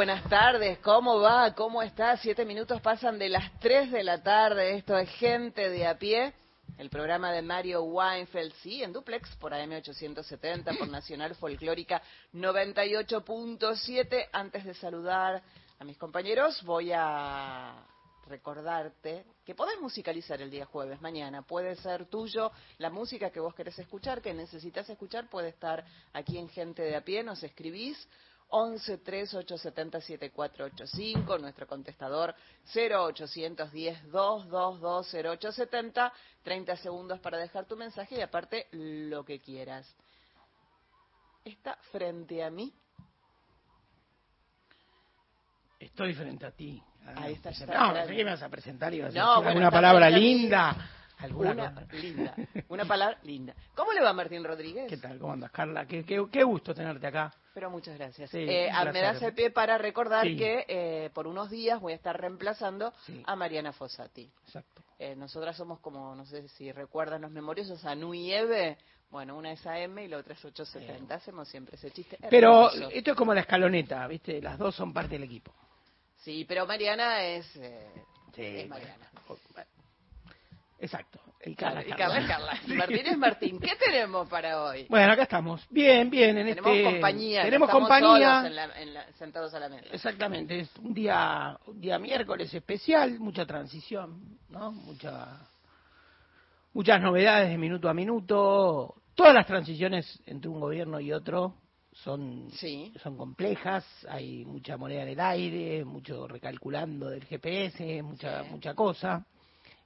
Buenas tardes. ¿Cómo va? ¿Cómo está? Siete minutos pasan de las tres de la tarde. Esto es Gente de a pie. El programa de Mario Weinfeld, sí, en duplex por AM870, por Nacional Folclórica 98.7. Antes de saludar a mis compañeros, voy a recordarte que podés musicalizar el día jueves, mañana. Puede ser tuyo la música que vos querés escuchar, que necesitas escuchar, puede estar aquí en Gente de a pie, nos escribís 11 3870 7485, nuestro contestador 0810 222 0870, 30 segundos para dejar tu mensaje y aparte lo que quieras. Está frente a mí. Estoy frente a ti. Ahí está. no, no sé qué me vas a presentar y vas a decir alguna palabra linda una linda, una palabra linda. ¿Cómo le va Martín Rodríguez? ¿Qué tal? ¿Cómo andas, Carla? Qué, qué, gusto tenerte acá. Pero muchas gracias. eh, me das el pie para recordar que eh, por unos días voy a estar reemplazando a Mariana Fossati. Exacto. Eh, nosotras somos como, no sé si recuerdan los memoriosos, a Eve. Bueno, una es AM y la otra es 870. Hacemos siempre ese chiste. Pero esto es como la escaloneta, ¿viste? Las dos son parte del equipo. Sí, pero Mariana es, eh, es Mariana. Exacto. El Carla, Carla, Carla. Martín es Martín. ¿Qué tenemos para hoy? Bueno, acá estamos. Bien, bien. En tenemos este... compañía. Tenemos compañía. sentados a la mesa. Exactamente. Es un día, un día miércoles especial, mucha transición, ¿no? Mucha, muchas novedades de minuto a minuto. Todas las transiciones entre un gobierno y otro son, sí. son complejas, hay mucha moneda en el aire, mucho recalculando del GPS, mucha, mucha cosa.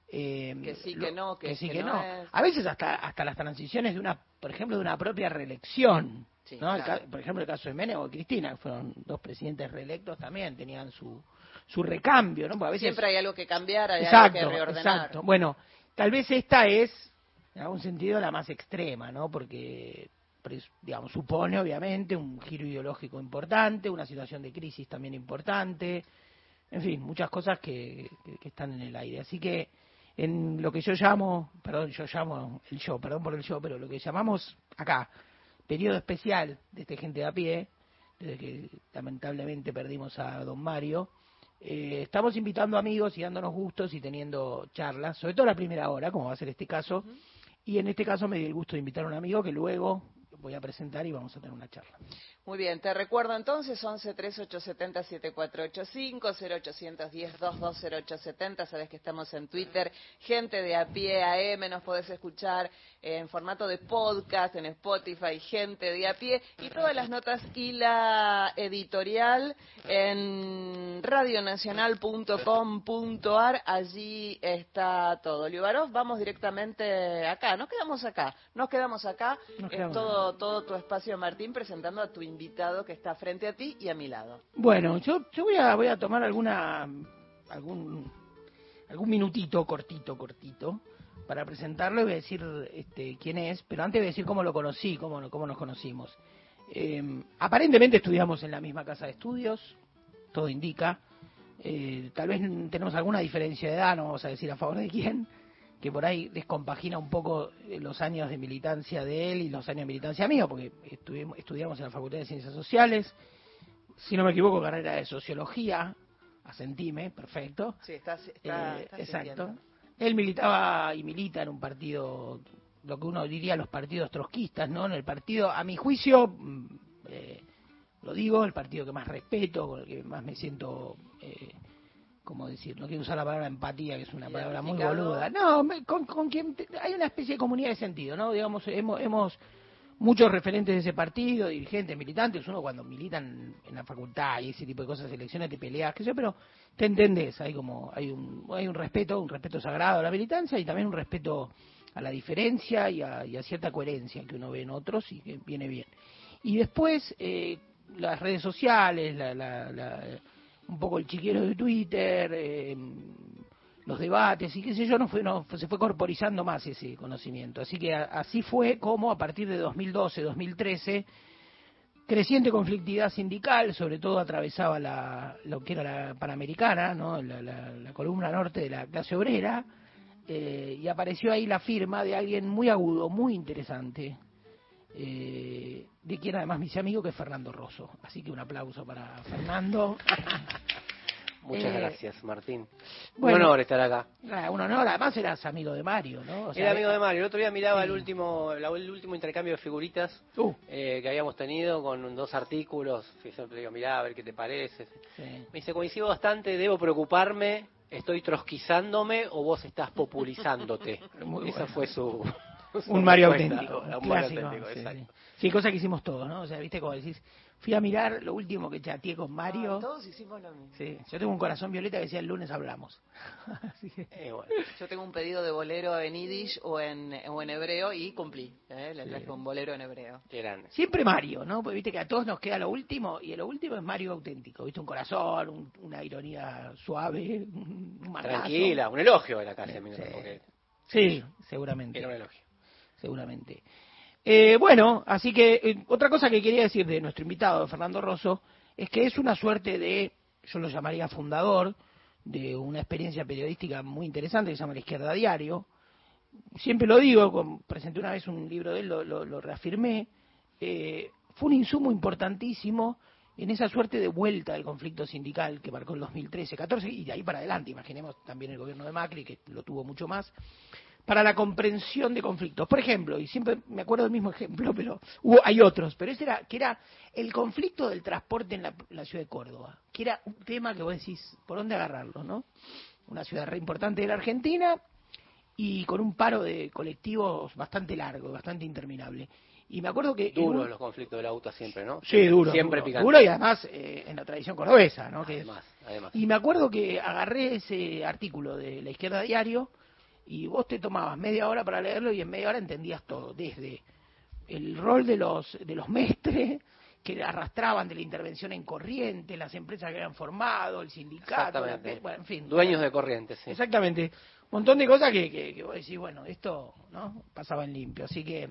Eh, que sí, que no, que, sí, que, no. A veces hasta, hasta las transiciones de una, por ejemplo, de una propia reelección. ¿no? por ejemplo, el caso de Menem o Cristina, que fueron dos presidentes reelectos también, tenían su, su recambio. ¿no? a Siempre hay algo que cambiar, hay algo que reordenar. Exacto. Bueno, tal vez esta es, en algún sentido, la más extrema, ¿no? Porque digamos, supone obviamente un giro ideológico importante, una situación de crisis también importante, en fin, muchas cosas que, que están en el aire. Así que en lo que yo llamo, perdón, yo llamo el show, perdón por el show, pero lo que llamamos acá, periodo especial de este gente de a pie, desde que lamentablemente perdimos a don Mario, eh, estamos invitando amigos y dándonos gustos y teniendo charlas, sobre todo la primera hora, como va a ser este caso, y en este caso me di el gusto de invitar a un amigo que luego voy a presentar y vamos a tener una charla. Muy bien, te recuerdo entonces 11 3870 7485 0810 220870, sabes que estamos en Twitter, gente de a pie AM, nos podés escuchar en formato de podcast en Spotify, gente de a pie y todas las notas y la editorial en radionacional.com.ar, allí está todo. Liubarov, vamos directamente acá, nos quedamos acá, nos quedamos acá, en todo, todo tu espacio Martín presentando a tu invitado que está frente a ti y a mi lado. Bueno, yo, yo voy, a, voy a tomar alguna algún algún minutito cortito, cortito, para presentarlo y voy a decir este, quién es, pero antes voy a decir cómo lo conocí, cómo, cómo nos conocimos. Eh, aparentemente estudiamos en la misma casa de estudios, todo indica. Eh, tal vez tenemos alguna diferencia de edad, no vamos a decir a favor de quién, que por ahí descompagina un poco eh, los años de militancia de él y los años de militancia mío, porque estudiamos en la Facultad de Ciencias Sociales, si no me equivoco, carrera de Sociología, asentime, perfecto. Sí, está, está, eh, exacto. Él militaba y milita en un partido, lo que uno diría los partidos trotskistas, ¿no? En el partido, a mi juicio, mm, eh, lo digo, el partido que más respeto, con el que más me siento eh, ¿cómo decir? No quiero usar la palabra empatía, que es una palabra muy boluda. No, con, con quien hay una especie de comunidad de sentido, ¿no? Digamos, hemos, hemos muchos referentes de ese partido, dirigentes, militantes, uno cuando militan en la facultad y ese tipo de cosas, elecciones, te peleas, qué sé yo, pero te entendés, hay como, hay un, hay un respeto, un respeto sagrado a la militancia y también un respeto a la diferencia y a, y a cierta coherencia que uno ve en otros y que viene bien. Y después, eh, las redes sociales, la, la- la- un poco el chiquero de Twitter, eh, los debates y qué sé yo, no fue, no, se fue corporizando más ese conocimiento. Así que así fue como a partir de 2012, 2013, creciente conflictividad sindical, sobre todo atravesaba la, lo que era la Panamericana, ¿no? la, la- la columna norte de la clase obrera, eh, y apareció ahí la firma de alguien muy agudo, muy interesante, eh, de quien además me hice amigo, que es Fernando Rosso. Así que un aplauso para Fernando. Muchas Eh, gracias, Martín. bueno. Un honor estar acá. Un honor, además eras amigo de Mario, ¿no? O sea, Era amigo de Mario. El otro día miraba Sí. el último la- el último intercambio de figuritas Uh, eh, que habíamos tenido con dos artículos. Y siempre digo, mirá, a ver qué te parece. sí. Me dice, coincido bastante, debo preocuparme, estoy trotskizándome o vos estás populizándote. Muy Esa bueno. fue su... un Mario auténtico, Un un Mario clásico, auténtico, sí, exacto. sí. Sí, cosa que hicimos todos, ¿no? O sea, viste como decís, fui a mirar lo último que chateé con Mario. Ah, todos hicimos lo mismo. Sí, yo tengo un corazón violeta que decía el lunes hablamos. Así que, Eh, bueno. Yo tengo un pedido de bolero en yiddish o en, o en hebreo y cumplí. ¿eh? Le traje un bolero en hebreo. Qué grande. siempre Mario, ¿no? Porque viste que a todos nos queda lo último y lo último es Mario auténtico, viste un corazón, un- una ironía suave, un mangazo. Tranquila, un elogio era casi, Sí. porque Sí, seguramente. era un elogio. Seguramente. Eh, bueno, así que eh, otra cosa que quería decir de nuestro invitado, Fernando Rosso, es que es una suerte de, yo lo llamaría fundador, de una experiencia periodística muy interesante que se llama La Izquierda Diario. Siempre lo digo, presenté una vez un libro de él, lo, lo- reafirmé. eh, fue un insumo importantísimo en esa suerte de vuelta del conflicto sindical que marcó el 2013, 14 y de ahí para adelante. Imaginemos también el gobierno de Macri, que lo tuvo mucho más para la comprensión de conflictos. Por ejemplo, y siempre me acuerdo del mismo ejemplo, pero hubo, hay otros, pero ese era, que era el conflicto del transporte en la, la ciudad de Córdoba, que era un tema que vos decís, ¿por dónde agarrarlo, no? Una ciudad re importante de la Argentina y con un paro de colectivos bastante largo, bastante interminable. Y me acuerdo que... Duro un- los conflictos de la UTA siempre, ¿no? Sí, duro. Siempre duro, picante. duro y además eh, en la tradición cordobesa, ¿no? Que es- Además, además. y me acuerdo que agarré ese artículo de La Izquierda Diario y vos te tomabas media hora para leerlo y en media hora entendías todo, desde el rol de los, de los mestres que arrastraban de la intervención en corriente, las empresas que habían formado, el sindicato, la- Exactamente. bueno, en fin. Dueños de corrientes, sí. Exactamente. Un montón de cosas que, que, que vos decís, bueno, esto no pasaba en limpio. Así que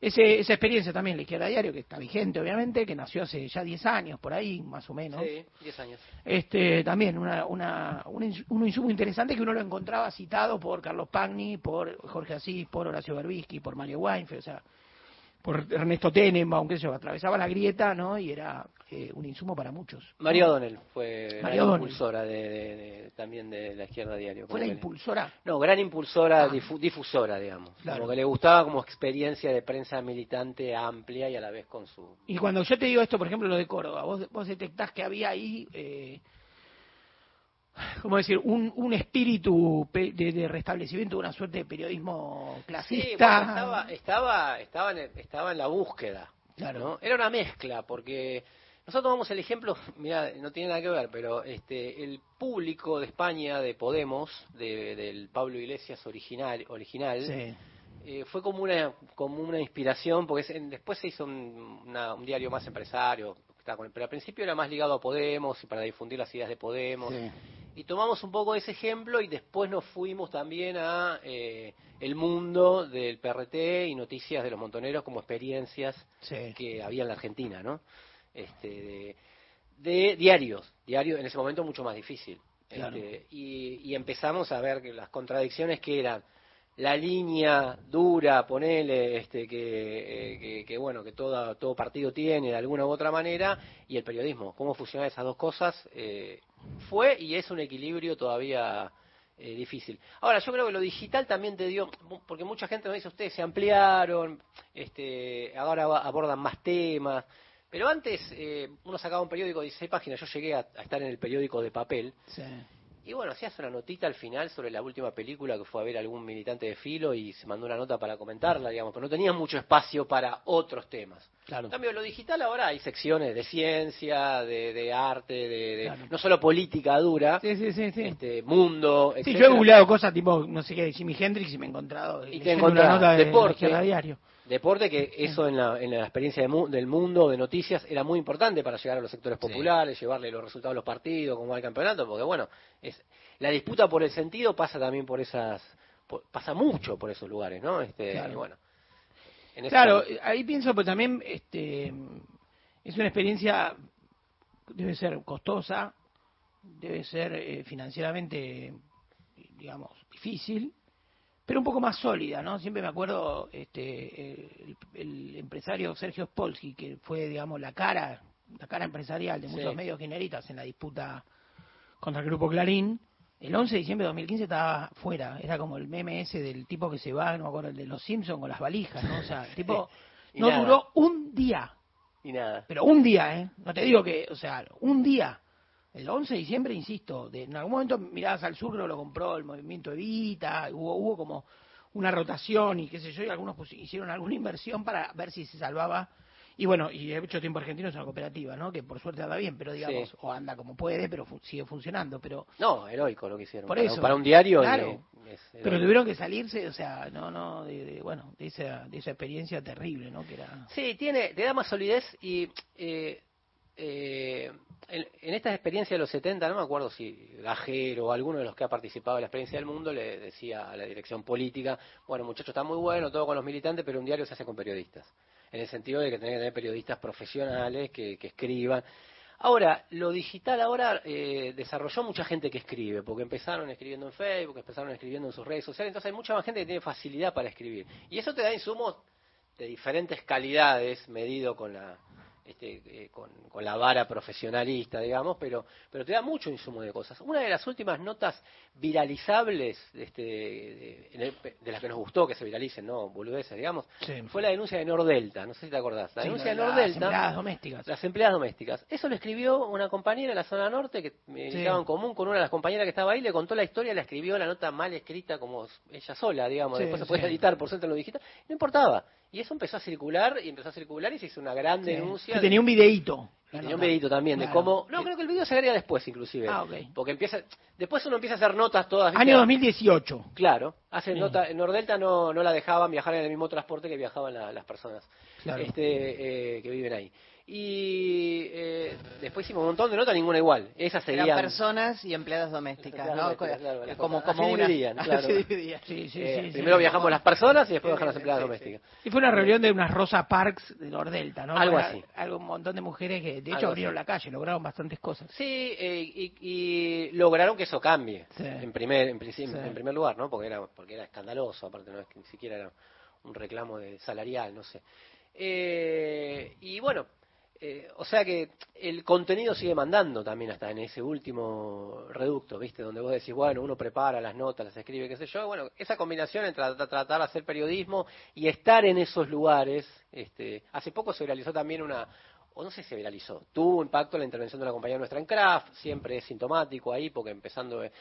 ese, esa experiencia también, la izquierda diario, que está vigente, obviamente, que nació hace ya 10 años, por ahí, más o menos. Sí, 10 años. Este, también una, una, un, un insumo interesante que uno lo encontraba citado por Carlos Pagni, por Jorge Asís, por Horacio Berbisky, por Mario Weinfeld, o sea, por Ernesto Tenenbaum, que se atravesaba la grieta, ¿no? Y era eh, un insumo para muchos. María O'Donnell fue María la impulsora de, de- de- también de la izquierda diario. Fue la impulsora. No, gran impulsora, Ah. difu- difusora, digamos. Claro. Como que le gustaba como experiencia de prensa militante amplia y a la vez con su... Y cuando yo te digo esto, por ejemplo, lo de Córdoba, vos, vos detectás que había ahí, eh, ¿cómo decir?, un, un espíritu de, de restablecimiento de una suerte de periodismo Sí, clasista. bueno, estaba, estaba, estaba, en, estaba en la búsqueda. Claro. ¿no? Era una mezcla, porque nosotros tomamos el ejemplo, mira, no tiene nada que ver, pero este, el público de España, de Podemos, de- del Pablo Iglesias original, original Sí. eh, fue como una, como una inspiración, porque es- en- después se hizo un, una- un diario más empresario, pero al principio era más ligado a Podemos y para difundir las ideas de Podemos. Sí. Y tomamos un poco ese ejemplo y después nos fuimos también a eh, el mundo del PRT y noticias de los montoneros como experiencias Sí. que había en la Argentina, ¿no? Este, de, de diarios, diario en ese momento mucho más difícil. Claro. Este, y, y empezamos a ver que las contradicciones que eran la línea dura, ponele, este, que, eh, que, que, bueno, que toda, todo partido tiene de alguna u otra manera, y el periodismo, cómo funcionan esas dos cosas, eh, fue y es un equilibrio todavía eh, difícil. Ahora, yo creo que lo digital también te dio, porque mucha gente nos dice, ustedes se ampliaron, este, ahora abordan más temas, pero antes eh, uno sacaba un periódico de 16 páginas, yo llegué a, estar en el periódico de papel. Y bueno, hacías una notita al final sobre la última película que fue a ver algún militante de filo y se mandó una nota para comentarla, digamos, pero no tenías mucho espacio para otros temas. Claro. En cambio, lo digital ahora hay secciones de ciencia, de, de arte, de, de- Claro. no solo política dura, Sí, sí, sí, sí. este mundo, Sí, etcétera. yo he googleado cosas tipo, no sé qué, de Jimi Hendrix y me he encontrado te leyendo encontrás una nota de deporte. izquierda diario. Deporte que eso en la, en la experiencia de mu- del mundo de noticias era muy importante para llegar a los sectores Sí. populares, llevarle los resultados a los partidos, cómo va el campeonato, porque bueno, es la disputa por el sentido pasa también por esas, por- pasa mucho por esos lugares, ¿no? Este, Claro. y bueno, en Claro, ahí pienso, pero también este, es una experiencia, debe ser costosa, debe ser eh, financieramente, digamos, difícil, pero un poco más sólida, ¿no? Siempre me acuerdo este, el, el empresario Sergio Spolsky, que fue, digamos, la cara, la cara empresarial de muchos Sí. medios guineritas en la disputa contra el grupo Clarín. El 11 de diciembre de 2015 estaba fuera, era como el meme ese del tipo que se va, no me acuerdo, el de los Simpsons con las valijas, ¿no? O sea, el tipo no nada. duró un día, y nada. pero un día, ¿eh? No te digo que, o sea, un día. El 11 de diciembre, insisto, de, en algún momento mirabas al sur, lo compró el movimiento Evita, hubo, hubo como una rotación y qué sé yo, y algunos pues, hicieron alguna inversión para ver si se salvaba. Y bueno, y de hecho Tiempo Argentino es una cooperativa, ¿no? Que por suerte anda bien, pero digamos, Sí. o anda como puede, pero fu- sigue funcionando. Pero No, heroico lo que hicieron. Por para, eso. para un diario Claro. es pero tuvieron que salirse, o sea, no, no, de, de- bueno, de esa, de esa experiencia terrible, ¿no? Que era... Sí, tiene, te da más solidez y eh, eh, en, en estas experiencias de los 70, no me acuerdo si Gajero o alguno de los que ha participado en la experiencia del mundo le decía a la dirección política, bueno muchachos, está muy bueno todo con los militantes, pero un diario se hace con periodistas. En el sentido de que tiene que tener periodistas profesionales que, que escriban. Ahora, lo digital ahora eh, desarrolló mucha gente que escribe, porque empezaron escribiendo en Facebook, empezaron escribiendo en sus redes sociales, entonces hay mucha más gente que tiene facilidad para escribir. Y eso te da insumos de diferentes calidades, medido con la este, eh, con, con la vara profesionalista, digamos, pero, pero te da mucho insumo de cosas. Una de las últimas notas viralizables este, de, el- de las que nos gustó que se viralicen, ¿no? Boludeces, digamos, Sí. fue la denuncia de Nordelta, no sé si te acordás. La Sí, denuncia de las Nordelta. empleadas domésticas. Las empleadas domésticas. Eso lo escribió una compañera en la zona norte que me Sí. estaba en común con una de las compañeras que estaba ahí, le contó la historia, la escribió la nota mal escrita como ella sola, digamos, después se puede sí. editar por centro en lo digital, no importaba. Y eso empezó a circular y empezó a circular y se hizo una gran Sí. denuncia. Que de- tenía un videíto. y tenía un videito también de cómo... No, creo que el video se agrega después inclusive. Ah, ok. Porque empieza... Después uno empieza a hacer notas todas... ¿viste? Año 2018. Claro, hacen Sí. nota, en Nordelta no, no la dejaban viajar en el mismo transporte que viajaban la- las personas Claro. este, eh, que viven ahí. Y eh, después hicimos un montón de notas, ninguna igual. Esas serían... Eran personas y empleadas domésticas, Empleadas ¿no? domésticas, claro, como como Así una dividían, claro. Así dividían. Sí, sí, eh, primero viajamos las personas y después bajan las empleadas sí, domésticas. Y fue una reunión de unas Rosa Parks de Nordelta, ¿no? Algo así. Algo, un montón de mujeres que, de hecho, Algo abrieron así. la calle, lograron bastantes cosas. Sí, eh, y, y lograron que eso cambie, Sí. en primer en, en primer lugar, ¿no? Porque era porque era escandaloso, aparte no es que ni siquiera era un reclamo de salarial, no sé. Eh, y bueno, eh, o sea que el contenido sigue mandando también hasta en ese último reducto, ¿viste? Donde vos decís, bueno, uno prepara las notas, las escribe, qué sé yo. Bueno, esa combinación entre tra- tratar de hacer periodismo y estar en esos lugares. Este, hace poco se realizó también una, o no sé si se viralizó, tuvo impacto la intervención de una compañía nuestra en Kraft, siempre es sintomático ahí, porque empezando, eh,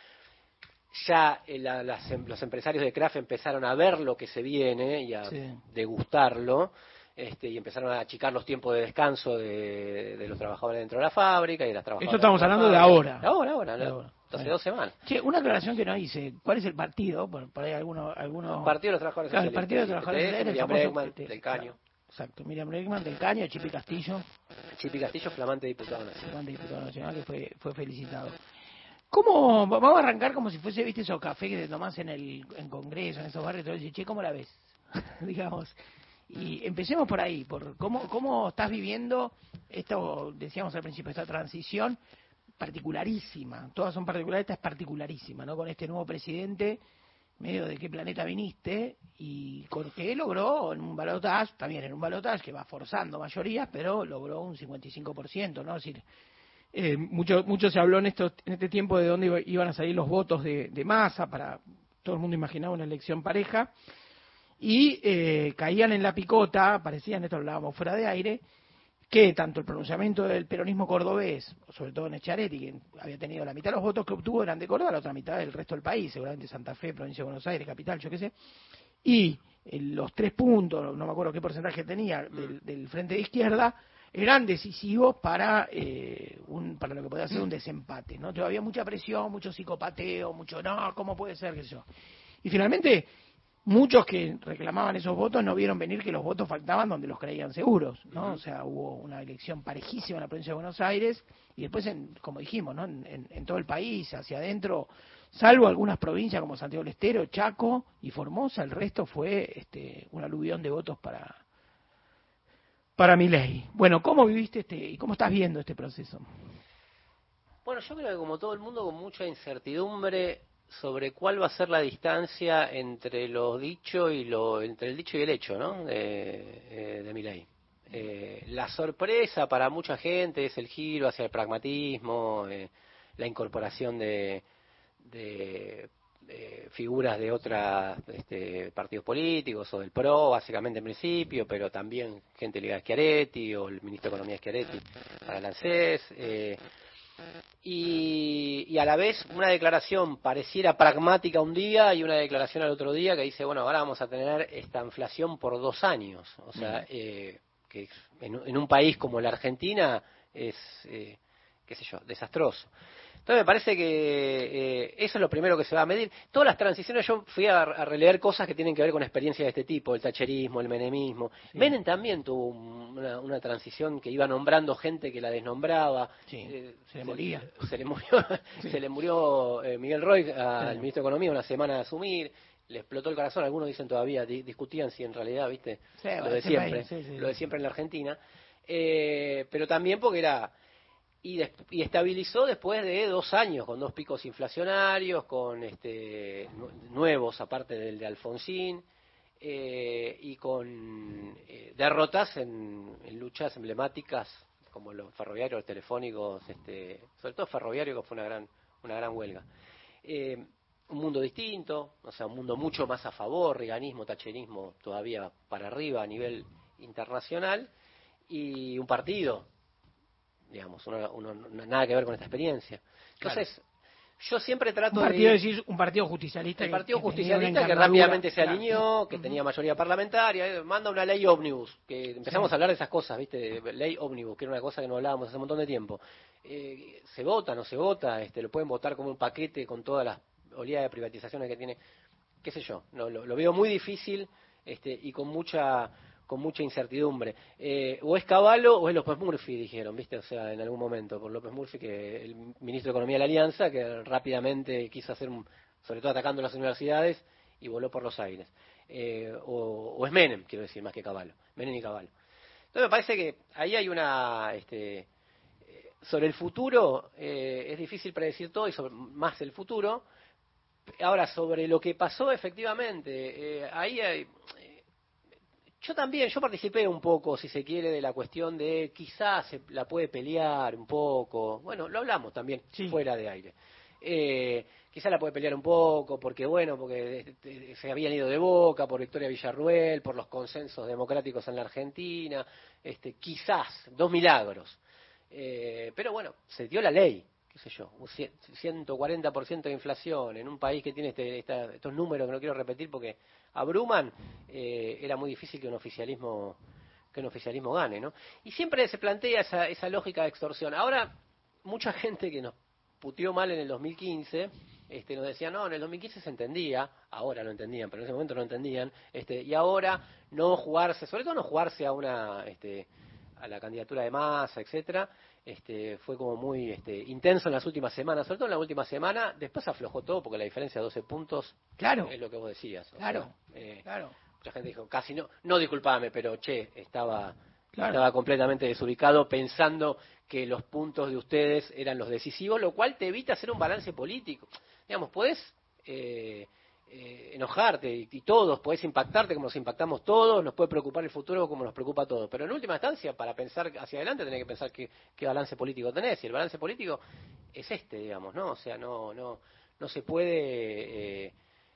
ya eh, la- las em- los empresarios de Kraft empezaron a ver lo que se viene y a Sí. degustarlo, este, y empezaron a achicar los tiempos de descanso de, de los trabajadores dentro de la fábrica y de las trabajadoras. Esto estamos la hablando de ahora. De ahora, ahora, De ahora. hace Bueno. dos semanas. Che, una aclaración que no hice. ¿Cuál es el partido? Por, por ahí algunos... algunos... Partido de los Trabajadores Claro, el Partido de los Trabajadores IPTF, Socialistas, el Miriam famoso Bregman, PT, del Caño. claro. Exacto, Miriam Bregman del Caño, Chipi Castillo, Chipi Castillo, flamante diputado nacional. flamante diputado nacional, que fue, fue felicitado. ¿Cómo, vamos a arrancar como si fuese, viste, esos cafés que te tomás en el en Congreso, en esos barrios, y che, ¿cómo la ves? Digamos. Y empecemos por ahí, por cómo, cómo estás viviendo esto, decíamos al principio, esta transición particularísima. Todas son particulares, esta es particularísima, ¿no? Con este nuevo presidente, medio de qué planeta viniste, y con que logró en un balotaje, también en un balotaje que va forzando mayorías, pero logró un 55%, ¿no? Decir, eh, mucho, mucho se habló en, estos, en este tiempo de dónde iba- iban a salir los votos de, de masa para todo el mundo imaginaba una elección pareja y eh, caían en la picota, parecían, esto lo hablábamos fuera de aire, que tanto el pronunciamiento del peronismo cordobés, sobre todo en Echaretti, que había tenido la mitad de los votos que obtuvo eran de Córdoba, la otra mitad del resto del país, seguramente Santa Fe, provincia de Buenos Aires, capital, yo qué sé, y eh, los tres puntos, no me acuerdo qué porcentaje tenía del, del frente de izquierda, eran decisivos para eh, un, para lo que podía ser un desempate, ¿no? Todavía mucha presión, mucho psicopateo, mucho no, ¿cómo puede ser que yo? Y finalmente muchos que reclamaban esos votos no vieron venir que los votos faltaban donde los creían seguros, ¿no? O sea, hubo una elección parejísima en la provincia de Buenos Aires y después, en, como dijimos, ¿no? En, en todo el país, hacia adentro, salvo algunas provincias como Santiago del Estero, Chaco y Formosa, el resto fue este, un aluvión de votos para para mi ley. Bueno, ¿cómo viviste este y cómo estás viendo este proceso? Bueno, yo creo que como todo el mundo con mucha incertidumbre sobre cuál va a ser la distancia entre lo dicho y lo entre el dicho y el hecho, ¿no? De, eh, de. Eh, la sorpresa para mucha gente es el giro hacia el pragmatismo, eh, la incorporación de, de figuras de otros este, partidos políticos o del PRO, básicamente en principio, pero también gente ligada a Schiaretti o el ministro de Economía Schiaretti para el. Eh, y, y, a la vez una declaración pareciera pragmática un día y una declaración al otro día que dice, bueno, ahora vamos a tener esta inflación por dos años. O sea, eh, que en, en, un país como la Argentina es, eh, qué sé yo, desastroso. Entonces me parece que eh, eso es lo primero que se va a medir. Todas las transiciones, yo fui a, a, releer cosas que tienen que ver con experiencias de este tipo, el tacherismo, el menemismo. Sí. Menem también tuvo una, una, transición que iba nombrando gente que la desnombraba. Sí, eh, se le moría. Se, se le murió, sí. se le murió eh, Miguel Roy al ministro de Economía una semana de asumir le explotó el corazón, algunos dicen todavía, di discutían si en realidad, viste, sí, lo de siempre, lo de siempre en la Argentina, eh, pero también porque era y, y, estabilizó después de dos años con dos picos inflacionarios, con este, nuevos aparte del de Alfonsín eh, y con eh, derrotas en, luchas emblemáticas como los ferroviarios, los telefónicos, este, sobre todo ferroviario que fue una gran una gran huelga. Eh, un mundo distinto, o sea, un mundo mucho más a favor, riganismo, tacherismo todavía para arriba a nivel internacional y un partido digamos, uno, uno, nada que ver con esta experiencia. Entonces, claro. yo siempre trato un partido, de... Un partido justicialista. El partido que, justicialista que, rápidamente se alineó, que uh -huh. tenía mayoría parlamentaria, eh, manda una ley ómnibus, que empezamos sí. a hablar de esas cosas, ¿viste? Ley ómnibus, que era una cosa que no hablábamos hace un montón de tiempo. Eh, se vota, no se vota, este, lo pueden votar como un paquete con todas las oleadas de privatizaciones que tiene, qué sé yo, no, lo, lo veo muy difícil este, y con mucha con mucha incertidumbre. Eh, o es Caballo o es López Murphy, dijeron, ¿viste? O sea, en algún momento, por López Murphy, que el ministro de Economía de la Alianza, que rápidamente quiso hacer, un, sobre todo atacando las universidades, y voló por los aires. Eh, o, es Menem, quiero decir, más que Caballo. Menem y Caballo. Entonces me parece que ahí hay una... Este, eh, sobre el futuro, es difícil predecir todo y sobre más el futuro. Ahora, sobre lo que pasó efectivamente, ahí hay, yo también, yo participé un poco, si se quiere, de la cuestión de quizás se la puede pelear un poco. Bueno, lo hablamos también sí. fuera de aire. Eh, quizás la puede pelear un poco, porque bueno, porque se habían ido de boca por Victoria Villarruel, por los consensos democráticos en la Argentina, este, quizás, dos milagros. Eh, pero bueno, se dio la ley, qué sé yo, un 140% de inflación en un país que tiene este, esta, estos números que no quiero repetir porque abruman, eh, era muy difícil que un oficialismo que un oficialismo gane, ¿no? Y siempre se plantea esa, esa lógica de extorsión. Ahora, mucha gente que nos puteó mal en el 2015, este, nos decía, no, en el 2015 se entendía, ahora lo entendían, pero en ese momento no entendían, este, y ahora no jugarse, sobre todo no jugarse a una, este, a la candidatura de masa, etcétera, este, fue como muy este, intenso en las últimas semanas, sobre todo en la última semana, después aflojó todo porque la diferencia de 12 puntos claro. es lo que vos decías. Claro, sea, eh, claro. Mucha gente dijo, casi no, no disculpame, pero che, estaba, claro. estaba completamente desubicado pensando que los puntos de ustedes eran los decisivos, lo cual te evita hacer un balance político. Digamos, podés... Eh, eh, enojarte y, todos, podés impactarte como nos impactamos todos, nos puede preocupar el futuro como nos preocupa a todos. Pero en última instancia, para pensar hacia adelante, tenés que pensar qué, qué balance político tenés. Y el balance político es este, digamos, ¿no? O sea, no, no, no se puede eh,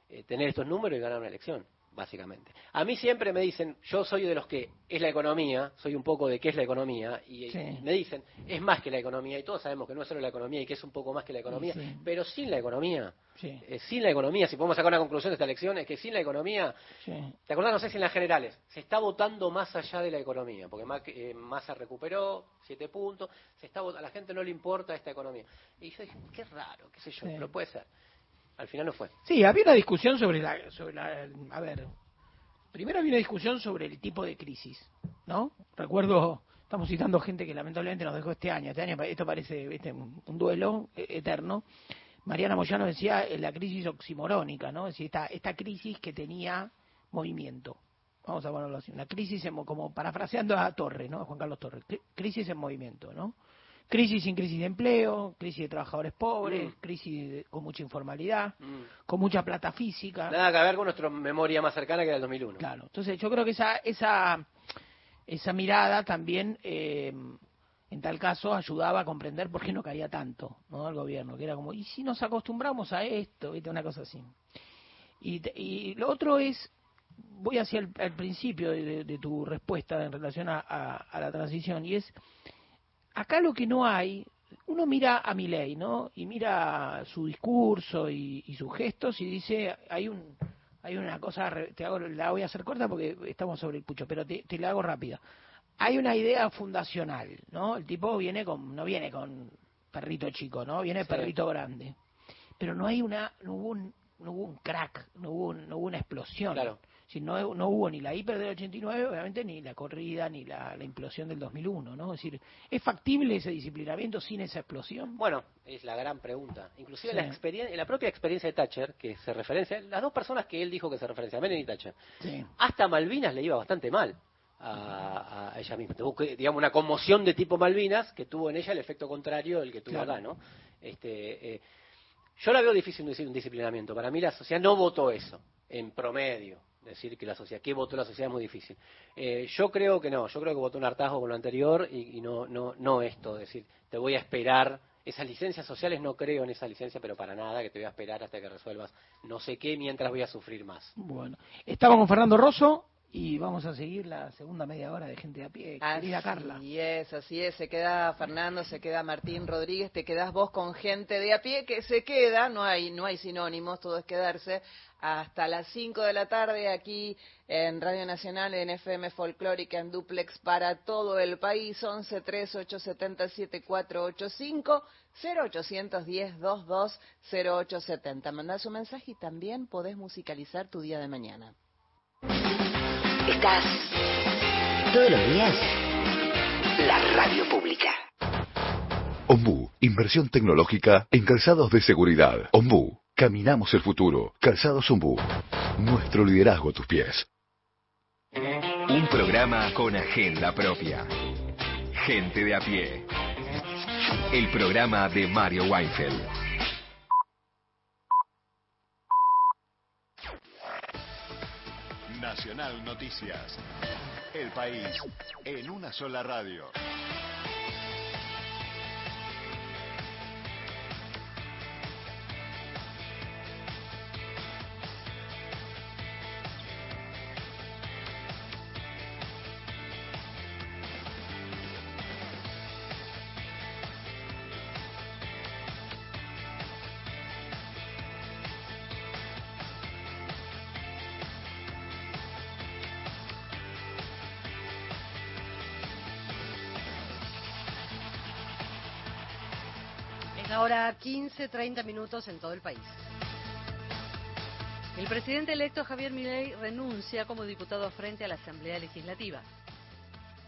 eh, tener estos números y ganar una elección. Básicamente. A mí siempre me dicen, yo soy de los que es la economía, soy un poco de qué es la economía, y, Sí. y me dicen, es más que la economía, y todos sabemos que no es solo la economía y que es un poco más que la economía, Sí. pero sin la economía, Sí, eh, sin la economía, si podemos sacar una conclusión de esta elección, es que sin la economía. ¿te acordás? No sé si en las generales, se está votando más allá de la economía, porque Mac- eh, Massa recuperó siete puntos, se está a la gente no le importa esta economía. Y yo dije, qué raro, qué sé yo, pero puede ser. Al final no fue. Sí, había una discusión sobre la, sobre la, a ver, primero había una discusión sobre el tipo de crisis, ¿no? Recuerdo, estamos citando gente que lamentablemente nos dejó este año, este año esto parece ¿viste? un duelo eh, eterno. Mariana Moyano decía eh, la crisis oximorónica, ¿no? Es decir, esta, esta crisis que tenía movimiento. Vamos a ponerlo así, una crisis en mo- como parafraseando a Torres, ¿no? A Juan Carlos Torres, cri- crisis en movimiento, ¿no? Crisis sin crisis de empleo, crisis de trabajadores pobres, Mm. crisis de- con mucha informalidad, Mm. con mucha plata física. Nada que ver con nuestra memoria más cercana que era el 2001. Claro, entonces yo creo que esa esa esa mirada también eh, en tal caso ayudaba a comprender por qué no caía tanto, ¿no? Al gobierno, que era como, ¿y si nos acostumbramos a esto? ¿Viste? Una cosa así. Y, y lo otro es, voy hacia el principio de, de- de tu respuesta en relación a, a- a la transición, y es, acá lo que no hay, uno mira a Milei, ¿no? Y mira su discurso y, y sus gestos y dice, hay un hay una cosa, te hago, la voy a hacer corta porque estamos sobre el pucho, pero te, te la hago rápida. Hay una idea fundacional, ¿no? El tipo viene con, no viene con perrito chico, ¿no? Viene Sí. perrito grande. Pero no hay una, no hubo un, no hubo un crack, no hubo, un- no hubo una explosión. Claro. Si no, no hubo ni la hiper del 89, obviamente, ni la corrida, ni la, la implosión del 2001, ¿no? Es decir, ¿es factible ese disciplinamiento sin esa explosión? Bueno, es la gran pregunta. Inclusive Sí. la, experien- la propia experiencia de Thatcher, que se referencia, las dos personas que él dijo que se referencia, Menem y Thatcher, Sí. hasta Malvinas le iba bastante mal a, a ella misma. Tuvo, digamos, una conmoción de tipo Malvinas que tuvo en ella el efecto contrario del que tuvo Claro. acá, ¿no? Este, eh, yo la veo difícil decir un disciplinamiento. Para mí la sociedad no votó eso, en promedio. Decir que la sociedad, ¿qué votó la sociedad? Es muy difícil. Eh, yo creo que no, yo creo que votó un hartazgo con lo anterior y, y no, no, no esto, decir, te voy a esperar. Esas licencias sociales no creo en esa licencia, pero para nada, que te voy a esperar hasta que resuelvas no sé qué mientras voy a sufrir más. Bueno, estamos con Fernando Rosso y vamos a seguir la segunda media hora de gente de a pie. Querida Carla. Así es, así es. Se queda Fernando, se queda Martín Rodríguez, te quedas vos con gente de a pie que se queda, no hay, no hay sinónimos, todo es quedarse, hasta las 5 de la tarde aquí en Radio Nacional, en FM Folclórica, en Duplex para todo el país, 11 3 870 7485 0810 22 0870. Mandás un mensaje y también podés musicalizar tu día de mañana. Estás todos los días. La radio pública. Ombú, inversión tecnológica en calzados de seguridad. Ombú, caminamos el futuro. Calzados Ombú, nuestro liderazgo a tus pies. Un programa con agenda propia. Gente de a pie. El programa de Mario Weinfeld. Nacional Noticias. El país en una sola radio. Es la hora 15, 30 minutos en todo el país. El presidente electo Javier Milei renuncia como diputado frente a la Asamblea Legislativa.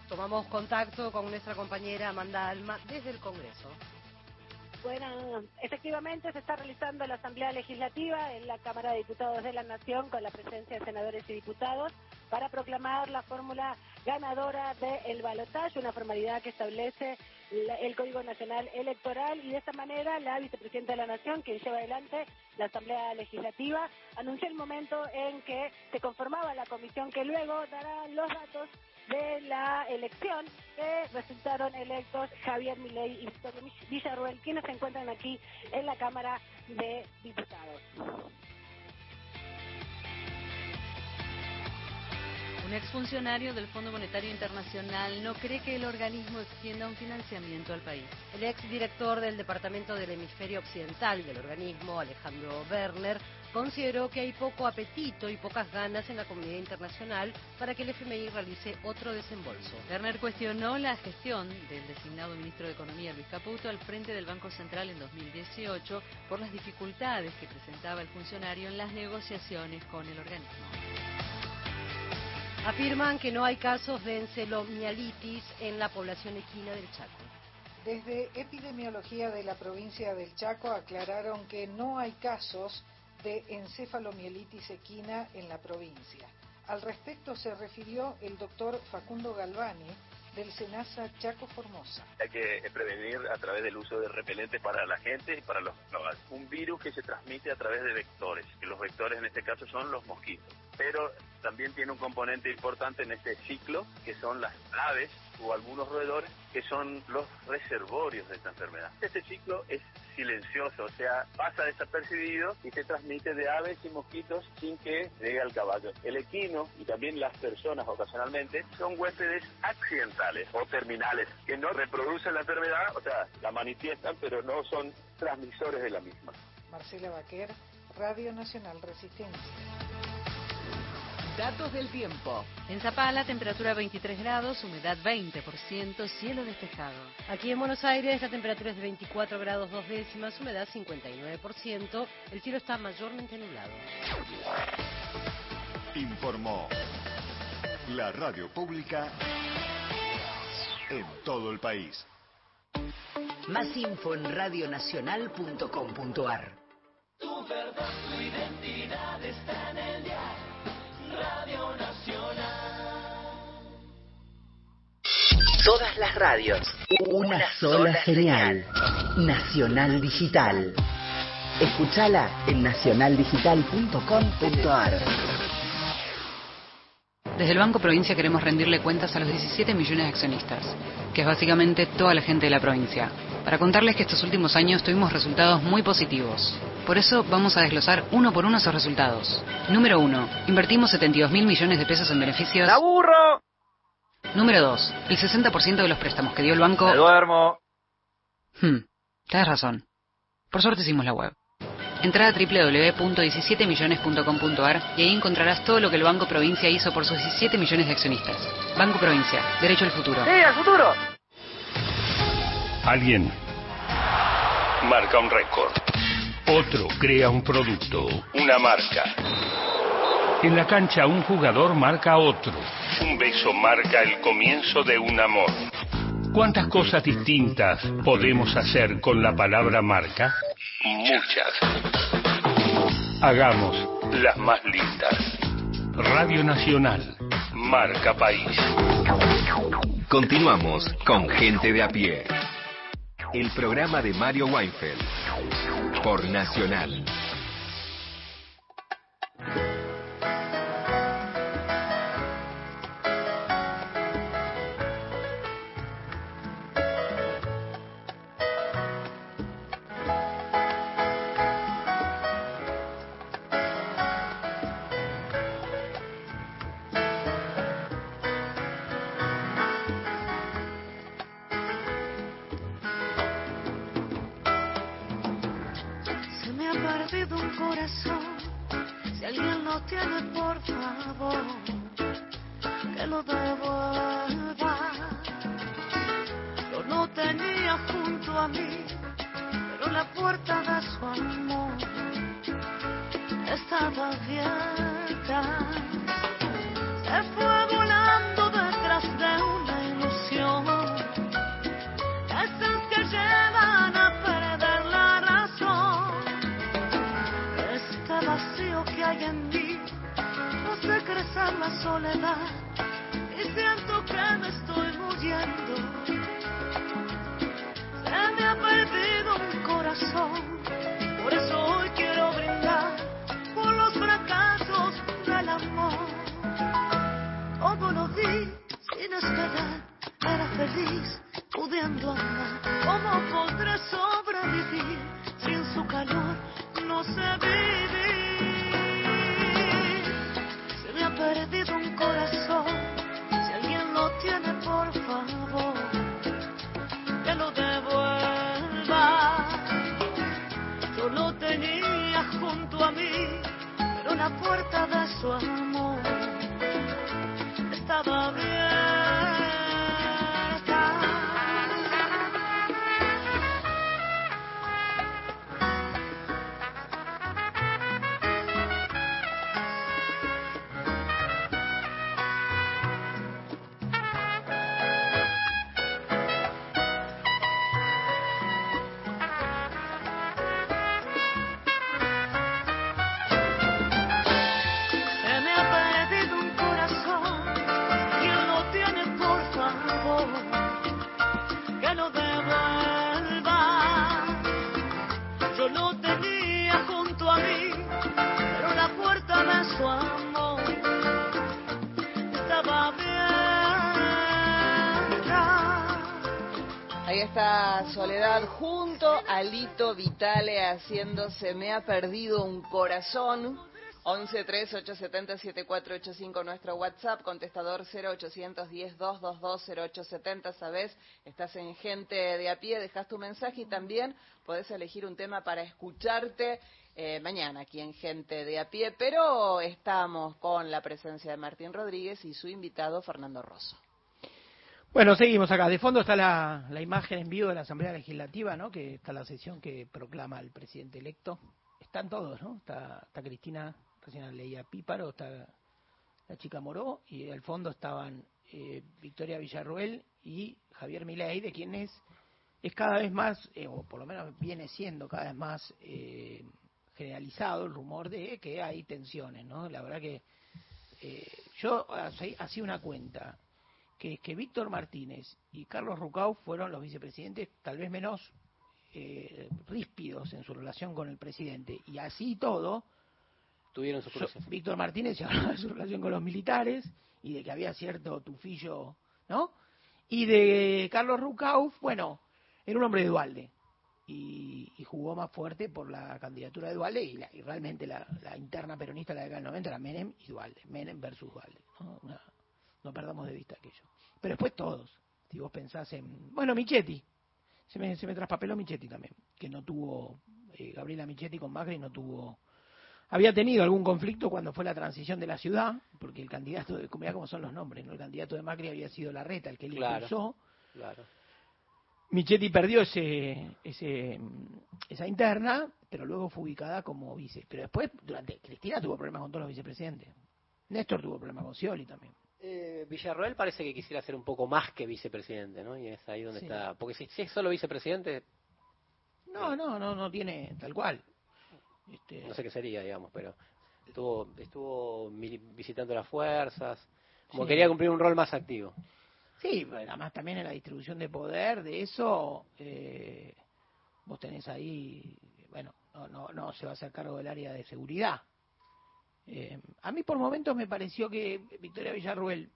Tomamos contacto con nuestra compañera Amanda Alma desde el Congreso. Bueno, efectivamente se está realizando la Asamblea Legislativa en la Cámara de Diputados de la Nación con la presencia de senadores y diputados para proclamar la fórmula ganadora del balotaje, una formalidad que establece el Código Nacional Electoral y de esta manera la vicepresidenta de la Nación, quien lleva adelante la Asamblea Legislativa, anunció el momento en que se conformaba la comisión que luego dará los datos de la elección que resultaron electos Javier Milei y Victoria Villarruel, quienes se encuentran aquí en la Cámara de Diputados. Un exfuncionario del Fondo Monetario Internacional no cree que el organismo extienda un financiamiento al país. El exdirector del Departamento del Hemisferio Occidental del organismo, Alejandro Werner, consideró que hay poco apetito y pocas ganas en la comunidad internacional para que el FMI realice otro desembolso. Werner cuestionó la gestión del designado ministro de Economía Luis Caputo al frente del Banco Central en 2018 por las dificultades que presentaba el funcionario en las negociaciones con el organismo. Afirman que no hay casos de encelomielitis en la población equina del Chaco. Desde epidemiología de la provincia del Chaco aclararon que no hay casos de encefalomielitis equina en la provincia. Al respecto se refirió el doctor Facundo Galvani del SENASA Chaco Formosa. Hay que prevenir a través del uso de repelentes para la gente y para los animales. Un virus que se transmite a través de vectores, que los vectores en este caso son los mosquitos. Pero también tiene un componente importante en este ciclo, que son las aves o algunos roedores, que son los reservorios de esta enfermedad. Este ciclo es silencioso, o sea, pasa desapercibido y se transmite de aves y mosquitos sin que llegue al caballo. El equino y también las personas ocasionalmente son huéspedes accidentales o terminales que no reproducen la enfermedad, o sea, la manifiestan, pero no son transmisores de la misma. Marcela Baquer, Radio Nacional Resistencia. Datos del tiempo. En Zapala, temperatura 23 grados, humedad 20%, cielo despejado. Aquí en Buenos Aires la temperatura es de 24 grados dos décimas, humedad 59%, el cielo está mayormente nublado. Informó la radio pública en todo el país. Más info en radionacional.com.ar. Tu verdad, tu identidad Todas las radios. Una, sola, señal. Nacional Digital. Escúchala en nacionaldigital.com.ar. Desde el Banco Provincia queremos rendirle cuentas a los 17 millones de accionistas, que es básicamente toda la gente de la provincia, para contarles que estos últimos años tuvimos resultados muy positivos. Por eso vamos a desglosar uno por uno esos resultados. Número 1. Invertimos 72 mil millones de pesos en beneficios. ¡La burro! Número 2. El 60% de los préstamos que dio el banco. ¡Me duermo! Hmm, tienes razón. Por suerte hicimos la web. Entra a www.17millones.com.ar y ahí encontrarás todo lo que el Banco Provincia hizo por sus 17 millones de accionistas. Banco Provincia, derecho al futuro. ¡Sí, al futuro! Alguien marca un récord. Otro crea un producto, una marca. En la cancha un jugador marca a otro. Un beso marca el comienzo de un amor. ¿Cuántas cosas distintas podemos hacer con la palabra marca? Muchas. Hagamos las más lindas. Radio Nacional, marca país. Continuamos con Gente de a pie. El programa de Mario Weinfeld. Por Nacional. Corazón. Si alguien lo tiene, por favor, que lo devuelva. Yo lo tenía junto a mí, pero la puerta de su amor estaba abierta. Hay en mí no hace crecer la soledad y siento que me estoy muriendo. Se me ha perdido un corazón, por eso hoy quiero brindar por los fracasos del amor. Todo lo di haciendo Se me ha perdido un corazón. 11 3 870 7485 nuestro WhatsApp, contestador 0810 222 0870, sabes, estás en gente de a pie, dejas tu mensaje y también podés elegir un tema para escucharte eh, mañana aquí en gente de a pie, pero estamos con la presencia de Martín Rodríguez y su invitado Fernando Rosso. Bueno, seguimos acá. De fondo está la, la imagen en vivo de la Asamblea Legislativa, ¿no? Que está la sesión que proclama el presidente electo. Están todos, ¿no? Está, está Cristina, recién leía Píparo, está la chica Moró, y al fondo estaban eh, Victoria Villarruel y Javier Milei, de quienes es cada vez más, eh, o por lo menos viene siendo cada vez más eh, generalizado el rumor de que hay tensiones, ¿no? La verdad que eh, yo hacía una cuenta, que es que Víctor Martínez y Carlos Rucau fueron los vicepresidentes tal vez menos eh, ríspidos en su relación con el presidente. Y así y todo, Tuvieron sus yo- cruces. Víctor Martínez se hablaba de su relación con los militares y de que había cierto tufillo, ¿no? Y de Carlos Rucau, bueno, era un hombre de Dualde y, y jugó más fuerte por la candidatura de Dualde y, la- y realmente la, la interna peronista de la década del 90 era Menem y Dualde, Menem versus Dualde, ¿no? Una- no perdamos de vista aquello. Pero después todos, si vos pensás en, bueno, Michetti, se me, se me traspapeló Michetti también, que no tuvo, eh, Gabriela Michetti con Macri no tuvo había tenido algún conflicto cuando fue la transición de la ciudad, porque el candidato, de, mirá cómo son los nombres, ¿no? El candidato de Macri había sido Larreta, el que le Claro. impulsó. Claro. Michetti perdió ese, ese, esa interna, pero luego fue ubicada como vice. Pero después, durante Cristina tuvo problemas con todos los vicepresidentes. Néstor tuvo problemas con Scioli también. Eh, Villarroel parece que quisiera ser un poco más que vicepresidente, ¿no? Y es ahí donde Sí. está. Porque si, si es solo vicepresidente, No, no, no, no tiene tal cual. Este, no sé qué sería, digamos, pero estuvo, estuvo visitando las fuerzas, como Sí. quería cumplir un rol más activo. Sí, además también en la distribución de poder, de eso, eh, vos tenés ahí, bueno, no, no, no se va a hacer cargo del área de seguridad. Eh, a mí por momentos me pareció que Victoria Villarruel